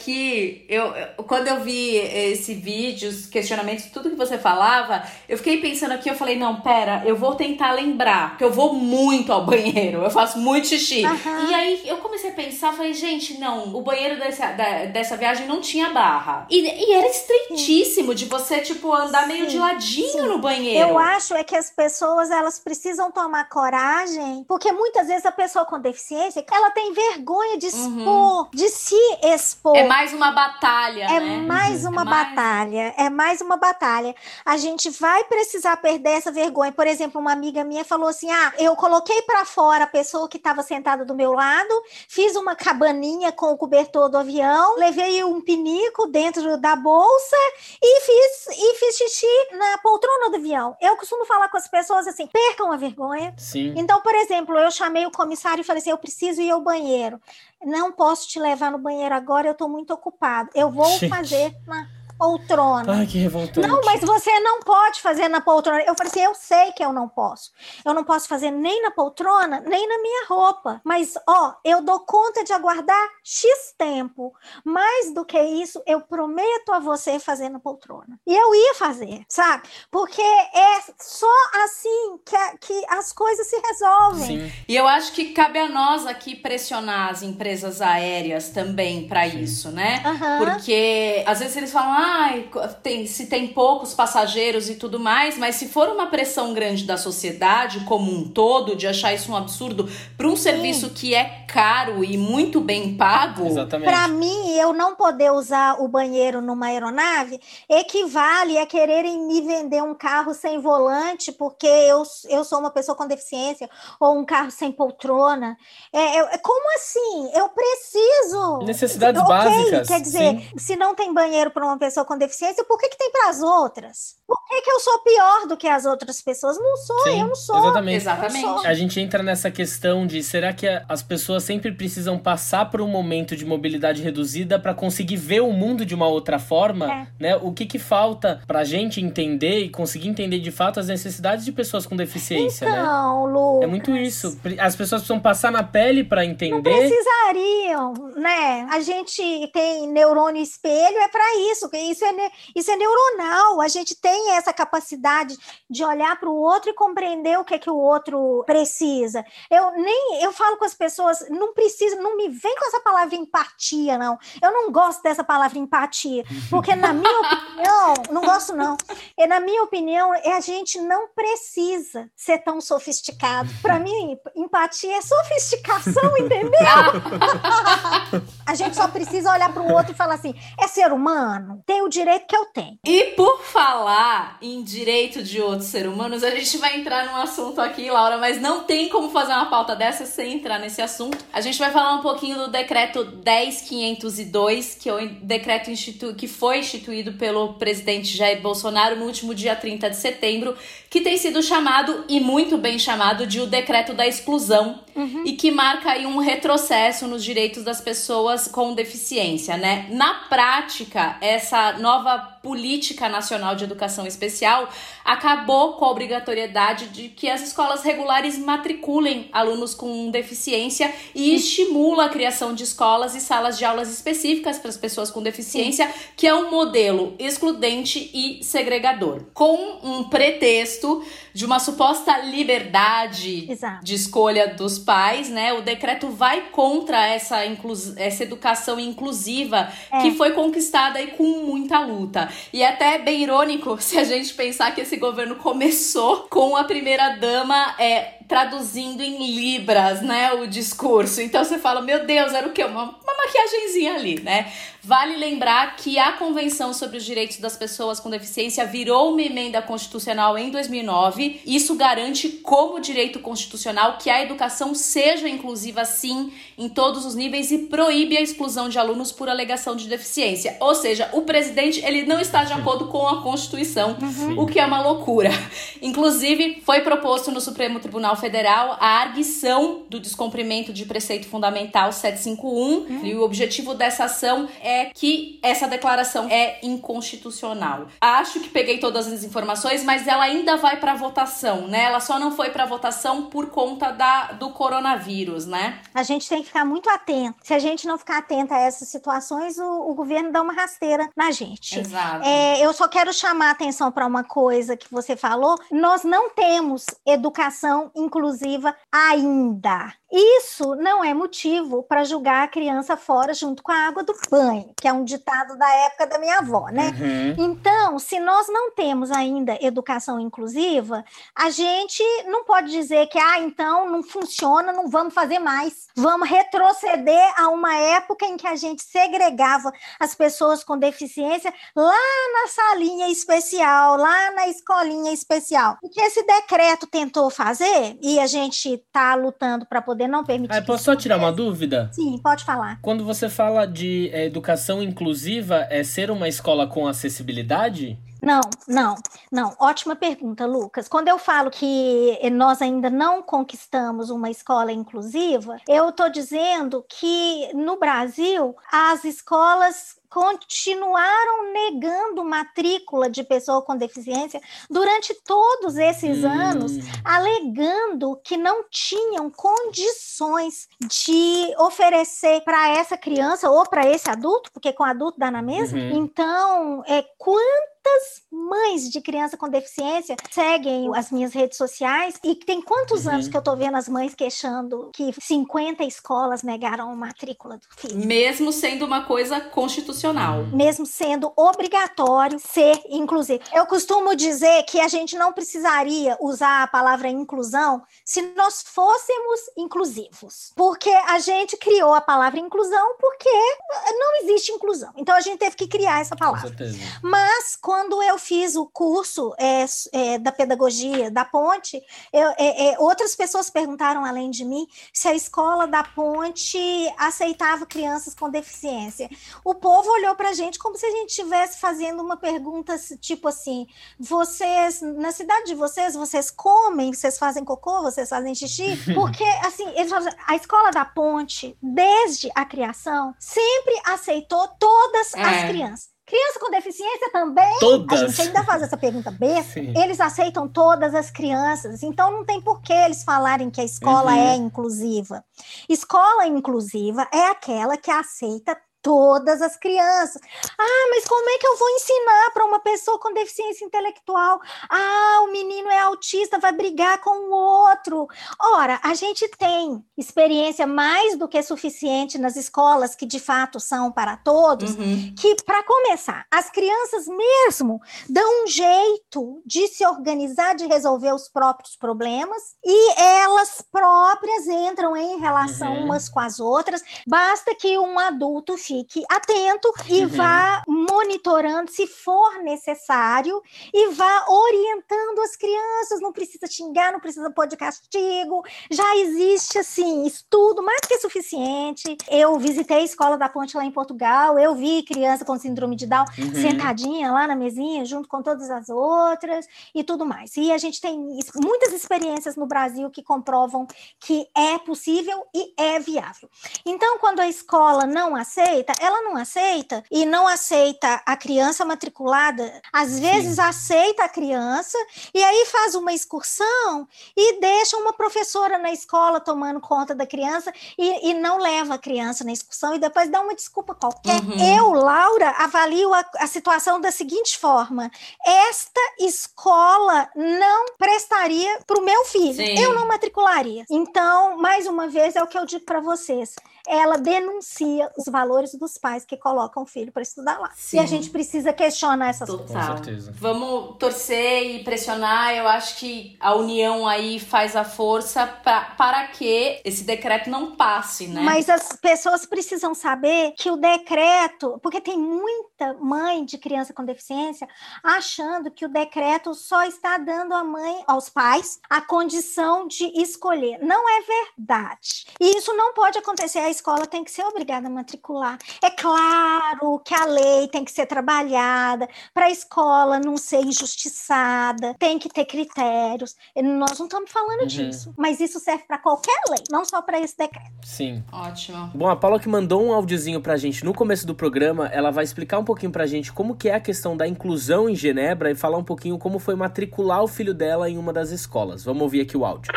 eu, quando eu vi esse vídeo, os questionamentos, tudo que você falava, eu fiquei pensando aqui, eu falei, não, pera, eu vou tentar lembrar, porque eu vou muito ao banheiro, eu faço muito xixi. Uhum. E aí eu comecei a pensar, falei, gente, não, o banheiro dessa, da, dessa viagem não tinha barra. E, e era estreitíssimo de você, tipo, andar sim, meio de ladinho sim. no banheiro. Eu acho é que as pessoas, elas precisam tomar coragem, porque muitas vezes a pessoa com deficiência, ela tem vergonha de expor, uhum. de se expor. É mais uma batalha, É né? mais uma é batalha, mais... é mais uma batalha. A gente vai precisar perder essa vergonha. Por exemplo, uma amiga minha falou assim, ah, eu coloquei para fora a pessoa que estava sentada do meu lado, fiz uma cabaninha com o cobertor do avião, levei um pinico dentro da bolsa e fiz, e fiz xixi na poltrona do avião. Eu costumo falar com as pessoas assim: percam a vergonha. Sim. Então, por exemplo, eu chamei o comissário e falei assim: eu preciso ir ao banheiro. Não posso te levar no banheiro agora, eu estou muito ocupado. Eu vou [LAUGHS] Gente. fazer na poltrona. Ai, que revoltante. Não, mas você não pode fazer na poltrona. Eu falei assim, eu sei que eu não posso. Eu não posso fazer nem na poltrona, nem na minha roupa. Mas, ó, eu dou conta de aguardar X tempo. Mais do que isso, eu prometo a você fazer na poltrona. E eu ia fazer, sabe? Porque é só assim que, que as coisas se resolvem. Sim. E eu acho que cabe a nós aqui pressionar as empresas aéreas também para isso, né? Uhum. Porque às vezes eles falam, ah, tem, se tem poucos passageiros e tudo mais, mas se for uma pressão grande da sociedade como um todo, de achar isso um absurdo, para um serviço Sim. que é caro e muito bem pago. Para mim, eu não poder usar o banheiro numa aeronave equivale a quererem me vender um carro sem volante porque eu, eu sou uma pessoa com deficiência ou um carro sem poltrona. É, é como assim? Eu preciso. Necessidades okay, básicas. Quer dizer, Sim. se não tem banheiro para uma pessoa com deficiência, por que, que tem para as outras? Por que, que eu sou pior do que as outras pessoas? Não sou, Sim, eu não sou. Exatamente. exatamente. A gente entra nessa questão de será que as pessoas sempre precisam passar por um momento de mobilidade reduzida para conseguir ver o mundo de uma outra forma? É. Né? O que, que falta para a gente entender e conseguir entender de fato as necessidades de pessoas com deficiência? Então, né? Lucas. É muito isso. As pessoas precisam passar na pele para entender. Não precisariam, né? A gente tem neurônio espelho, é para isso. Isso é, isso é neuronal. A gente tem essa capacidade de olhar para o outro e compreender o que é que o outro precisa. Eu nem eu falo com as pessoas, não precisa, não me vem com essa palavra empatia, não. Eu não gosto dessa palavra empatia, porque na minha [LAUGHS] opinião, não gosto não. E na minha opinião, é a gente não precisa ser tão sofisticado. Para mim, empatia é sofisticação, [LAUGHS] entendeu? a gente só precisa olhar para o outro e falar assim: é ser humano, tem o direito que eu tenho. E por falar falar em direito de outros seres humanos, a gente vai entrar num assunto aqui, Laura, mas não tem como fazer uma pauta dessa sem entrar nesse assunto. A gente vai falar um pouquinho do decreto 10502, que é o decreto institu que foi instituído pelo presidente Jair Bolsonaro no último dia 30 de setembro, que tem sido chamado e muito bem chamado de o decreto da exclusão uhum. e que marca aí um retrocesso nos direitos das pessoas com deficiência, né? Na prática, essa nova política nacional de educação especial acabou com a obrigatoriedade de que as escolas regulares matriculem alunos com deficiência e estimula a criação de escolas e salas de aulas específicas para as pessoas com deficiência, que é um modelo excludente e segregador, com um pretexto de uma suposta liberdade Exato. de escolha dos pais, né? O decreto vai contra essa, essa educação inclusiva é. que foi conquistada aí com muita luta. E é até bem irônico [LAUGHS] se a gente pensar que esse governo começou com a primeira dama é, traduzindo em libras, né, o discurso. Então você fala, meu Deus, era o quê? Uma, uma maquiagemzinha ali, né? Vale lembrar que a Convenção sobre os Direitos das Pessoas com Deficiência virou uma emenda constitucional em 2009. Isso garante como direito constitucional que a educação seja inclusiva sim em todos os níveis e proíbe a exclusão de alunos por alegação de deficiência. Ou seja, o presidente ele não está de acordo com a Constituição, uhum. o que é uma loucura. Inclusive, foi proposto no Supremo Tribunal Federal a arguição do descumprimento de preceito fundamental 751 uhum. e o objetivo dessa ação é que essa declaração é inconstitucional. Acho que peguei todas as informações, mas ela ainda vai para votação, né? Ela só não foi para votação por conta da, do coronavírus, né? A gente tem que ficar muito atento. Se a gente não ficar atento a essas situações, o, o governo dá uma rasteira na gente. Exato. É, eu só quero chamar a atenção para uma coisa que você falou. Nós não temos educação inclusiva ainda. Isso não é motivo para julgar a criança fora junto com a água do banho, que é um ditado da época da minha avó, né? Uhum. Então, se nós não temos ainda educação inclusiva, a gente não pode dizer que, ah, então não funciona, não vamos fazer mais. Vamos retroceder a uma época em que a gente segregava as pessoas com deficiência lá na salinha especial, lá na escolinha especial. O que esse decreto tentou fazer, e a gente está lutando para poder poder não permitir. Ah, posso só tirar uma dúvida? Sim, pode falar. Quando você fala de é, educação inclusiva, é ser uma escola com acessibilidade? Não, não, não. Ótima pergunta, Lucas. Quando eu falo que nós ainda não conquistamos uma escola inclusiva, eu estou dizendo que no Brasil as escolas continuaram negando matrícula de pessoa com deficiência durante todos esses hum. anos, alegando que não tinham condições de oferecer para essa criança ou para esse adulto, porque com adulto dá na mesma. Uhum. Então, é quanto quantas mães de criança com deficiência seguem as minhas redes sociais e tem quantos uhum. anos que eu tô vendo as mães queixando que 50 escolas negaram a matrícula do filho? Mesmo sendo uma coisa constitucional. Mesmo sendo obrigatório ser inclusivo. Eu costumo dizer que a gente não precisaria usar a palavra inclusão se nós fôssemos inclusivos. Porque a gente criou a palavra inclusão porque não existe inclusão. Então a gente teve que criar essa palavra. Com certeza. Mas quando eu fiz o curso é, é, da pedagogia da Ponte, eu, é, é, outras pessoas perguntaram além de mim se a escola da Ponte aceitava crianças com deficiência. O povo olhou para a gente como se a gente estivesse fazendo uma pergunta tipo assim: vocês, na cidade de vocês, vocês comem, vocês fazem cocô, vocês fazem xixi? [LAUGHS] Porque, assim, a escola da Ponte, desde a criação, sempre aceitou todas as é. crianças. Criança com deficiência também? Todas. A gente ainda faz essa pergunta besta. Eles aceitam todas as crianças, então não tem por que eles falarem que a escola uhum. é inclusiva. Escola inclusiva é aquela que aceita todas as crianças. Ah, mas como é que eu vou ensinar para uma pessoa com deficiência intelectual? Ah, o menino é autista, vai brigar com o outro. Ora, a gente tem experiência mais do que suficiente nas escolas que de fato são para todos, uhum. que para começar, as crianças mesmo dão um jeito de se organizar, de resolver os próprios problemas e elas relação uhum. umas com as outras. Basta que um adulto fique atento e uhum. vá monitorando se for necessário e vá orientando as crianças. Não precisa xingar, não precisa pôr de castigo. Já existe, assim, estudo mais que suficiente. Eu visitei a escola da Ponte lá em Portugal, eu vi criança com síndrome de Down uhum. sentadinha lá na mesinha, junto com todas as outras e tudo mais. E a gente tem muitas experiências no Brasil que comprovam que é possível e é viável. Então, quando a escola não aceita, ela não aceita e não aceita a criança matriculada, às vezes Sim. aceita a criança e aí faz uma excursão e deixa uma professora na escola tomando conta da criança e, e não leva a criança na excursão e depois dá uma desculpa qualquer. Uhum. Eu, Laura, avalio a, a situação da seguinte forma: esta escola não prestaria para o meu filho, Sim. eu não matricularia. Então, mais uma vez, é o que eu digo para vocês ela denuncia os valores dos pais que colocam o filho para estudar lá. Sim. E a gente precisa questionar essas Total. coisas. Com certeza. Vamos torcer e pressionar. Eu acho que a união aí faz a força pra, para que esse decreto não passe, né? Mas as pessoas precisam saber que o decreto, porque tem muita mãe de criança com deficiência achando que o decreto só está dando à mãe, aos pais, a condição de escolher. Não é verdade. E isso não pode acontecer escola tem que ser obrigada a matricular. É claro que a lei tem que ser trabalhada para a escola não ser injustiçada, tem que ter critérios. Nós não estamos falando uhum. disso, mas isso serve para qualquer lei, não só para esse decreto. Sim. Ótimo. Bom, a Paula que mandou um áudiozinho pra gente no começo do programa, ela vai explicar um pouquinho pra gente como que é a questão da inclusão em Genebra e falar um pouquinho como foi matricular o filho dela em uma das escolas. Vamos ouvir aqui o áudio.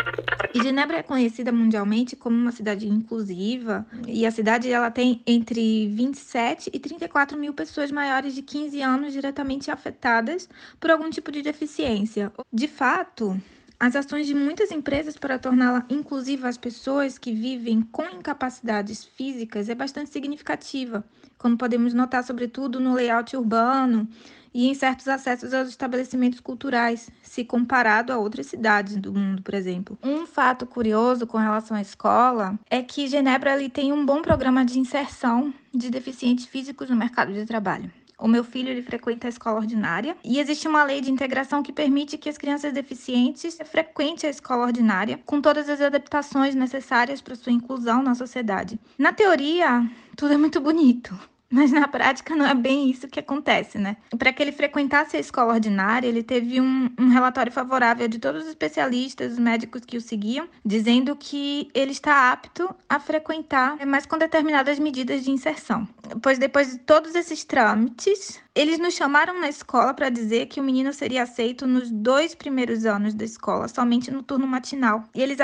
E Genebra é conhecida mundialmente como uma cidade inclusiva, e a cidade ela tem entre 27 e 34 mil pessoas maiores de 15 anos diretamente afetadas por algum tipo de deficiência. De fato, as ações de muitas empresas para torná-la inclusiva às pessoas que vivem com incapacidades físicas é bastante significativa, como podemos notar sobretudo no layout urbano, e em certos acessos aos estabelecimentos culturais, se comparado a outras cidades do mundo, por exemplo. Um fato curioso com relação à escola é que Genebra ali tem um bom programa de inserção de deficientes físicos no mercado de trabalho. O meu filho ele frequenta a escola ordinária e existe uma lei de integração que permite que as crianças deficientes frequentem a escola ordinária com todas as adaptações necessárias para sua inclusão na sociedade. Na teoria, tudo é muito bonito, Mas na prática não é bem isso que acontece, né? Para que ele frequentasse a escola ordinária, ele teve um, um relatório favorável de todos os especialistas, os médicos que o seguiam, dizendo que ele está apto a frequentar, mas com determinadas medidas de inserção. Pois depois de todos esses trâmites, eles nos chamaram na escola para dizer que o menino seria aceito nos dois primeiros anos da escola, somente no turno matinal. E eles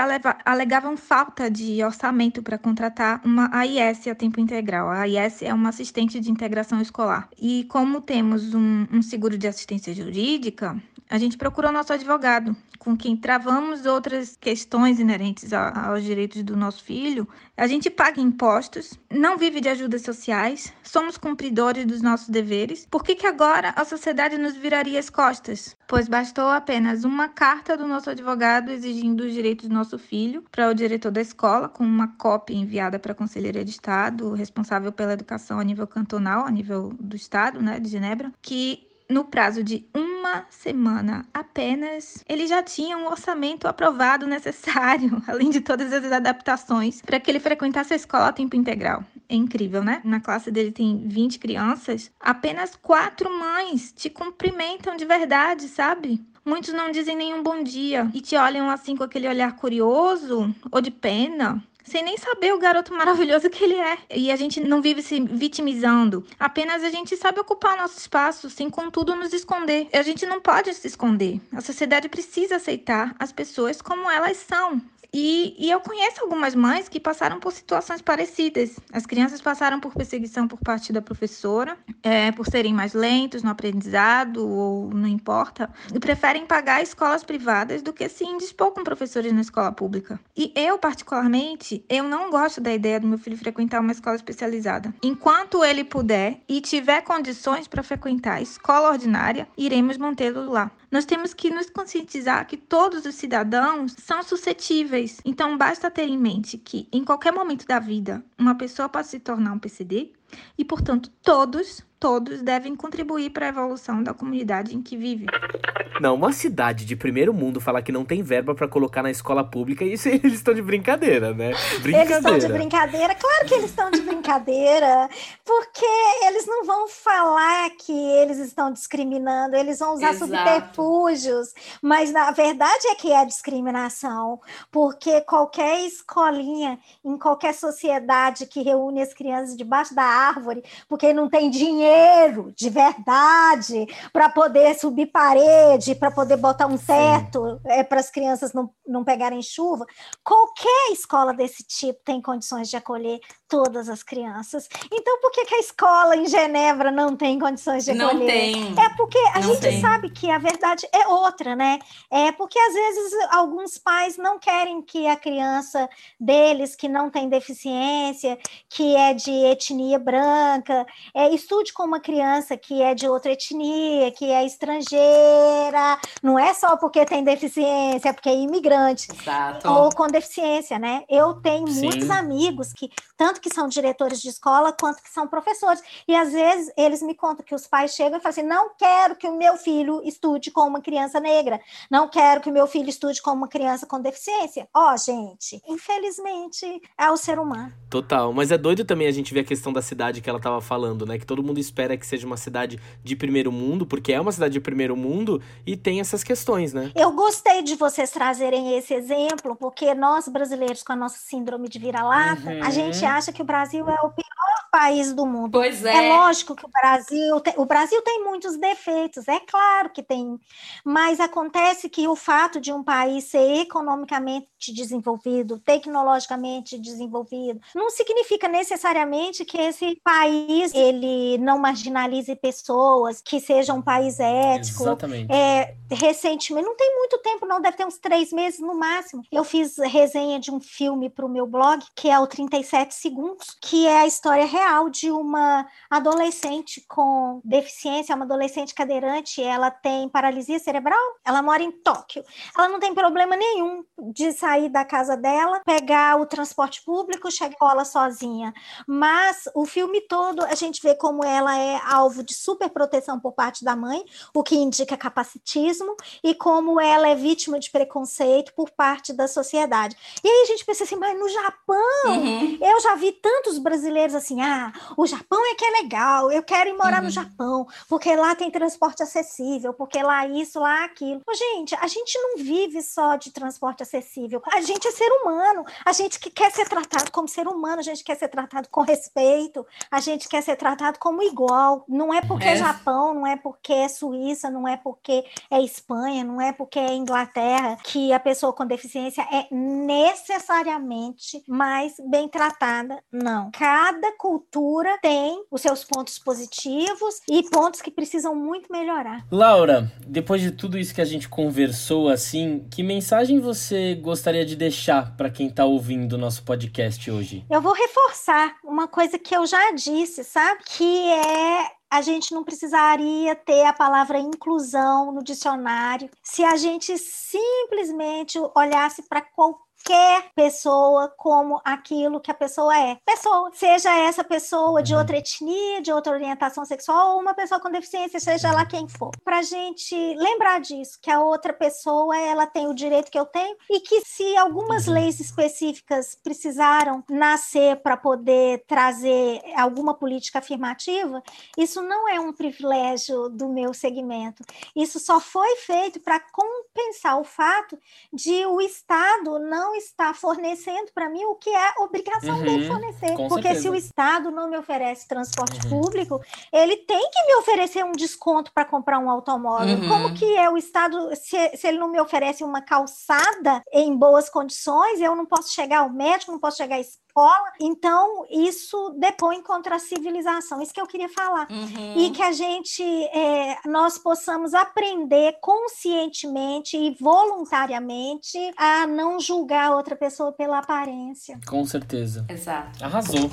alegavam falta de orçamento para contratar uma AIS a tempo integral. A AIS é uma assistente de integração escolar. E como temos um, um seguro de assistência jurídica, a gente procurou nosso advogado, com quem travamos outras questões inerentes aos direitos do nosso filho. A gente paga impostos, não vive de ajudas sociais, somos cumpridores dos nossos deveres. Por que, que agora a sociedade nos viraria as costas? Pois bastou apenas uma carta do nosso advogado exigindo os direitos do nosso filho para o diretor da escola, com uma cópia enviada para a Conselheira de Estado, responsável pela educação a nível cantonal, a nível do Estado, né, de Genebra, que no prazo de uma semana apenas, ele já tinha um orçamento aprovado [LAUGHS] necessário, além de todas as adaptações, para que ele frequentasse a escola a tempo integral. É incrível, né? Na classe dele tem 20 crianças, apenas quatro mães te cumprimentam de verdade, sabe? Muitos não dizem nenhum bom dia e te olham assim com aquele olhar curioso ou de pena sem nem saber o garoto maravilhoso que ele é. E a gente não vive se vitimizando. Apenas a gente sabe ocupar nosso espaço sem, contudo, nos esconder. A gente não pode se esconder. A sociedade precisa aceitar as pessoas como elas são, e, e, eu conheço algumas mães que passaram por situações parecidas. As crianças passaram por perseguição por parte da professora, é, por serem mais lentos no aprendizado, ou não importa, e preferem pagar escolas privadas do que se indispor com professores na escola pública. E eu, particularmente, eu não gosto da ideia do meu filho frequentar uma escola especializada. Enquanto ele puder e tiver condições para frequentar a escola ordinária, iremos mantê-lo lá. Nós temos que nos conscientizar que todos os cidadãos são suscetíveis. Então, basta ter em mente que, em qualquer momento da vida, uma pessoa pode se tornar um PCD e, portanto, todos todos devem contribuir para a evolução da comunidade em que vive. Não, uma cidade de primeiro mundo falar que não tem verba para colocar na escola pública, isso [LAUGHS] eles estão de brincadeira, né? Brincadeira. Eles estão de brincadeira, claro que eles estão de brincadeira, porque eles não vão falar que eles estão discriminando, eles vão usar Exato. subterfúgios, mas na verdade é que é discriminação, porque qualquer escolinha em qualquer sociedade que reúne as crianças debaixo da árvore, porque não tem dinheiro de verdade para poder subir parede, para poder botar um teto é, para as crianças não, não pegarem chuva. Qualquer escola desse tipo tem condições de acolher todas as crianças. Então, por que, que a escola em Genebra não tem condições de acolher? Não tem. É porque a não gente tem. sabe que a verdade é outra, né? É porque às vezes alguns pais não querem que a criança deles, que não tem deficiência, que é de etnia branca, é, estude com uma criança que é de outra etnia, que é estrangeira. Não é só porque tem deficiência, é porque é imigrante. Exato. Ou com deficiência, né? Eu tenho Sim. muitos amigos que, tanto que são diretores de escola quanto que são professores. E às vezes eles me contam que os pais chegam e falam assim: não quero que o meu filho estude com uma criança negra, não quero que o meu filho estude com uma criança com deficiência. Ó, oh, gente, infelizmente é o ser humano. Total, mas é doido também a gente ver a questão da cidade que ela estava falando, né? Que todo mundo espera que seja uma cidade de primeiro mundo, porque é uma cidade de primeiro mundo e tem essas questões, né? Eu gostei de vocês trazerem esse exemplo, porque nós brasileiros com a nossa síndrome de vira-lata, uhum. a gente acha que o Brasil é o pior país do mundo. Pois é. É lógico que o Brasil tem, o Brasil tem muitos defeitos, é claro que tem, mas acontece que o fato de um país ser economicamente desenvolvido, tecnologicamente desenvolvido, não significa necessariamente que esse país ele não marginalize pessoas, que seja um país ético. Exatamente. É, recentemente, não tem muito tempo, não, deve ter uns três meses no máximo. Eu fiz resenha de um filme para o meu blog, que é o 37 Segundos, que é a história real de uma adolescente com deficiência, uma adolescente cadeirante, ela tem paralisia cerebral, ela mora em Tóquio. Ela não tem problema nenhum de sair da casa dela, pegar o transporte público, chegar ela sozinha. Mas o filme todo a gente vê como ela é alvo de super proteção por parte da mãe, o que indica capacitismo, e como ela é vítima de preconceito por parte da sociedade. E aí a gente pensa assim, mas no Japão, uhum. eu já vi tantos brasileiros assim, ah, o Japão é que é legal, eu quero ir morar uhum. no Japão, porque lá tem transporte acessível, porque lá isso, lá aquilo. gente, a gente não vive só de transporte acessível, a gente é ser humano, a gente que quer ser tratado como ser humano, a gente quer ser tratado com respeito, a gente quer ser tratado como igual. Não é porque é, é Japão, não é porque é Suíça, não é porque é Espanha, não é porque é Inglaterra que a pessoa com deficiência é necessariamente mais bem tratada. Não. Cada cultura tem os seus pontos positivos e pontos que precisam muito melhorar. Laura, depois de tudo isso que a gente conversou assim, que mensagem você gostaria de deixar para quem está ouvindo o nosso podcast hoje? Eu vou reforçar uma coisa que eu já disse, sabe? Que é a gente não precisaria ter a palavra inclusão no dicionário se a gente simplesmente olhasse para qualquer qualquer pessoa como aquilo que a pessoa é. Pessoa, seja essa pessoa de uhum. outra etnia, de outra orientação sexual, ou uma pessoa com deficiência, seja lá quem for. Para a gente lembrar disso, que a outra pessoa ela tem o direito que eu tenho e que se algumas uhum. leis específicas precisaram nascer para poder trazer alguma política afirmativa, isso não é um privilégio do meu segmento. Isso só foi feito para compensar o fato de o Estado não está fornecendo para mim o que é obrigação uhum, dele fornecer. Porque certeza. se o Estado não me oferece transporte uhum. público, ele tem que me oferecer um desconto para comprar um automóvel. Uhum. Como que é o Estado, se, se ele não me oferece uma calçada em boas condições, eu não posso chegar ao médico, não posso chegar à escola. Então, isso depõe contra a civilização. Isso que eu queria falar. Uhum. E que a gente, é, nós possamos aprender conscientemente e voluntariamente a não julgar a outra pessoa pela aparência. Com certeza. Exato. Arrasou.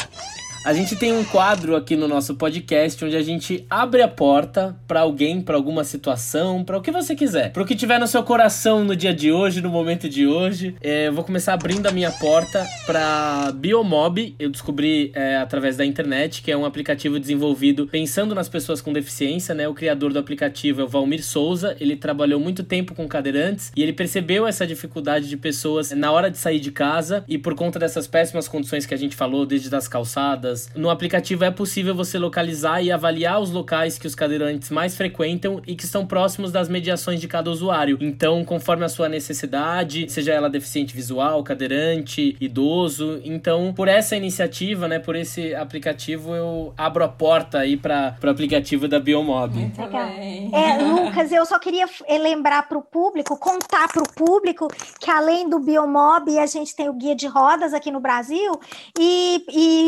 A gente tem um quadro aqui no nosso podcast onde a gente abre a porta para alguém, para alguma situação, para o que você quiser, para o que tiver no seu coração no dia de hoje, no momento de hoje. É, eu vou começar abrindo a minha porta para Biomob. Eu descobri é, através da internet que é um aplicativo desenvolvido pensando nas pessoas com deficiência, né? O criador do aplicativo é o Valmir Souza. Ele trabalhou muito tempo com cadeirantes e ele percebeu essa dificuldade de pessoas na hora de sair de casa e por conta dessas péssimas condições que a gente falou, desde das calçadas no aplicativo é possível você localizar e avaliar os locais que os cadeirantes mais frequentam e que estão próximos das mediações de cada usuário. Então, conforme a sua necessidade, seja ela deficiente visual, cadeirante, idoso. Então, por essa iniciativa, né, por esse aplicativo, eu abro a porta aí para o aplicativo da Biomob. Muito bem. É, Lucas, eu só queria eh, lembrar para o público, contar para o público que além do Biomob, a gente tem o guia de rodas aqui no Brasil e,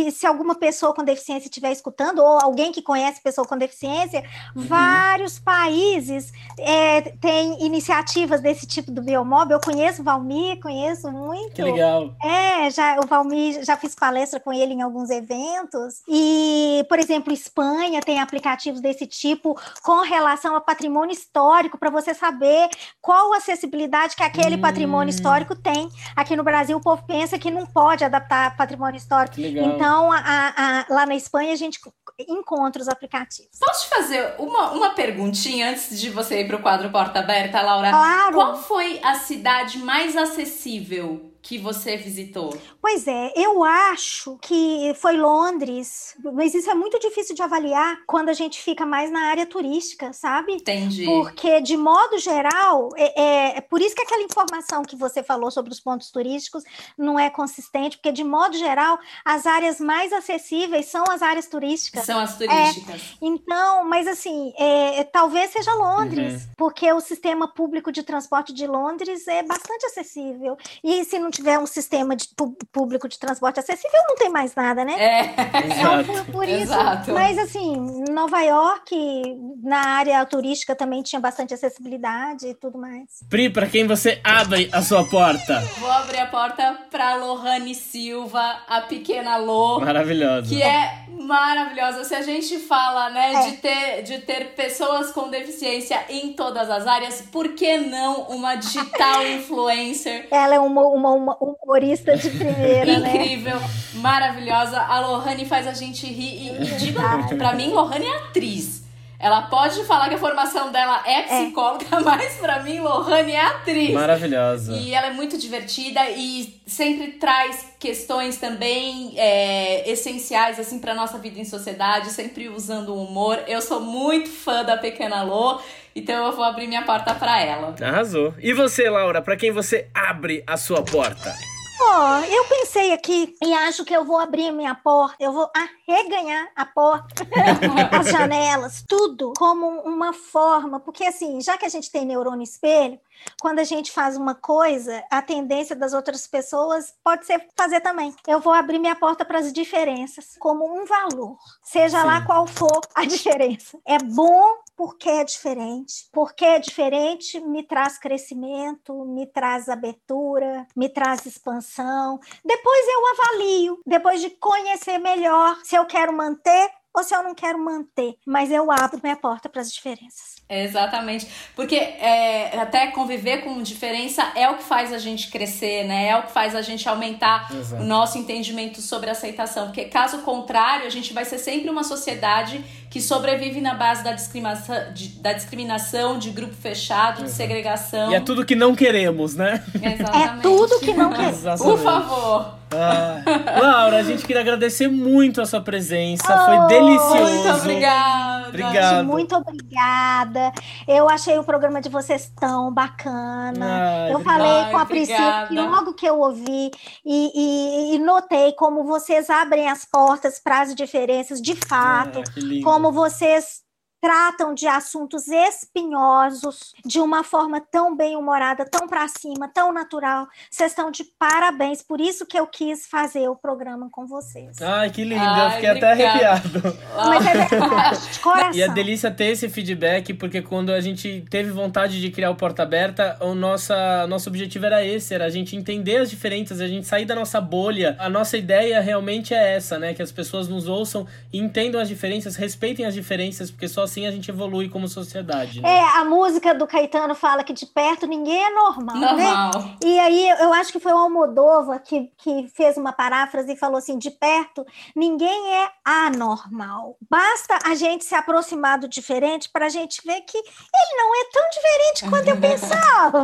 e se alguma pessoa com deficiência estiver escutando, ou alguém que conhece pessoa com deficiência, uhum. vários países é, têm iniciativas desse tipo do Biomob. Eu conheço o Valmir, conheço muito. Que legal. É, já, o Valmir, já fiz palestra com ele em alguns eventos. E, por exemplo, Espanha tem aplicativos desse tipo com relação a patrimônio histórico, para você saber qual acessibilidade que aquele hum. patrimônio histórico tem. Aqui no Brasil, o povo pensa que não pode adaptar patrimônio histórico. Então, a, a, lá na Espanha a gente encontra os aplicativos. Posso te fazer uma, uma perguntinha antes de você ir para o quadro Porta Aberta, Laura? Claro. Qual foi a cidade mais acessível que você visitou? Pois é, eu acho que foi Londres, mas isso é muito difícil de avaliar quando a gente fica mais na área turística, sabe? Entendi. Porque, de modo geral, é, é, é por isso que aquela informação que você falou sobre os pontos turísticos não é consistente, porque, de modo geral, as áreas mais acessíveis são as áreas turísticas. São as turísticas. É, então, mas assim, é, talvez seja Londres, uhum. porque o sistema público de transporte de Londres é bastante acessível. E se não tiver um sistema de público de transporte acessível, não tem mais nada, né? É, então, por, por isso. Exato. Mas assim, Nova York, na área turística também tinha bastante acessibilidade e tudo mais. Pri, para quem você abre a sua porta? Vou abrir a porta para Lohane Silva, a pequena Lô. Maravilhosa. Que é maravilhosa. Se a gente fala, né, é. de, ter, de ter pessoas com deficiência em todas as áreas, por que não uma digital [LAUGHS] influencer? Ela é uma, uma, uma humorista de primeira, né? Incrível, né? maravilhosa. A Lohane faz a gente rir. E, e digo, pra mim, Lohane é atriz. Ela pode falar que a formação dela é psicóloga, é. [LAUGHS] mas para mim Lohane é atriz. Maravilhosa. E ela é muito divertida e sempre traz questões também é, essenciais assim para nossa vida em sociedade, sempre usando o humor. Eu sou muito fã da Pequena Lô. Então eu vou abrir minha porta para ela. Arrasou. E você, Laura, para quem você abre a sua porta? Ó, oh, eu pensei aqui e acho que eu vou abrir minha porta, eu vou arreganhar a porta, [LAUGHS] as janelas, tudo como uma forma, porque assim, já que a gente tem neurônio espelho, quando a gente faz uma coisa, a tendência das outras pessoas pode ser fazer também. Eu vou abrir minha porta para as diferenças como um valor, seja Sim. lá qual for a [LAUGHS] diferença. É bom porque é diferente. Porque é diferente me traz crescimento, me traz abertura, me traz expansão. Depois eu avalio, depois de conhecer melhor se eu quero manter ou se eu não quero manter, mas eu abro minha porta para as diferenças. Exatamente, porque é, até conviver com diferença é o que faz a gente crescer, né? É o que faz a gente aumentar Exato. o nosso entendimento sobre aceitação, porque caso contrário, a gente vai ser sempre uma sociedade que sobrevive na base da discriminação, de, da discriminação, de grupo fechado, Exato. de segregação. E é tudo que não queremos, né? Exatamente. É tudo que não queremos. Por favor. Ah, Laura, a gente queria agradecer muito a sua presença. Oh, Foi delicioso. Muito obrigada. Obrigado. Muito obrigada. Eu achei o programa de vocês tão bacana. Ai, eu falei ai, com a Priscila que logo que eu ouvi e, e, e, notei como vocês abrem as portas para as diferenças de fato, ah, como vocês tratam de assuntos espinhosos de uma forma tão bem-humorada, tão para cima, tão natural. Vocês estão de parabéns. Por isso que eu quis fazer o programa com vocês. Ai, que lindo. Ai, eu fiquei obrigada. até arrepiado. Mas é [LAUGHS] verdade, de coração. E a delícia ter esse feedback, porque quando a gente teve vontade de criar o Porta Aberta, o nossa, nosso objetivo era esse, era a gente entender as diferenças, a gente sair da nossa bolha. A nossa ideia realmente é essa, né? Que as pessoas nos ouçam e entendam as diferenças, respeitem as diferenças, porque só assim a gente evolui como sociedade. Né? É, a música do Caetano fala que de perto ninguém é normal, né? normal. né? E aí eu acho que foi o Almodova que, que fez uma paráfrase e falou assim: de perto ninguém é anormal. Basta a gente se aproximar do diferente para a gente ver que ele não é tão diferente quanto eu [LAUGHS] pensava.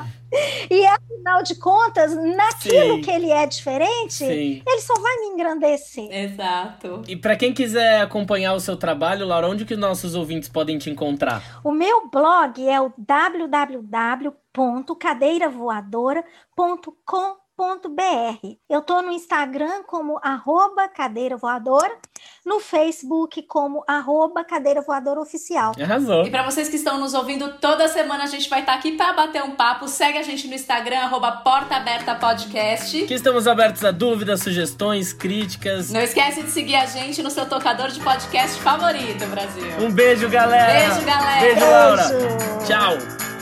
oh. [LAUGHS] [LAUGHS] E afinal de contas, naquilo Sim. que ele é diferente, Sim. ele só vai me engrandecer. Exato. E para quem quiser acompanhar o seu trabalho, Laura, onde que nossos ouvintes podem te encontrar? O meu blog é o www.cadeiravoadora.com br. Eu tô no Instagram como arroba cadeira voadora, no Facebook como arroba cadeira voadora oficial. Arrasou. E para vocês que estão nos ouvindo, toda semana a gente vai estar tá aqui para bater um papo. Segue a gente no Instagram, arroba Porta Aberta Podcast. Que estamos abertos a dúvidas, sugestões, críticas. Não esquece de seguir a gente no seu tocador de podcast favorito, Brasil. Um beijo, galera. Beijo, galera. Beijo, Laura. Tchau.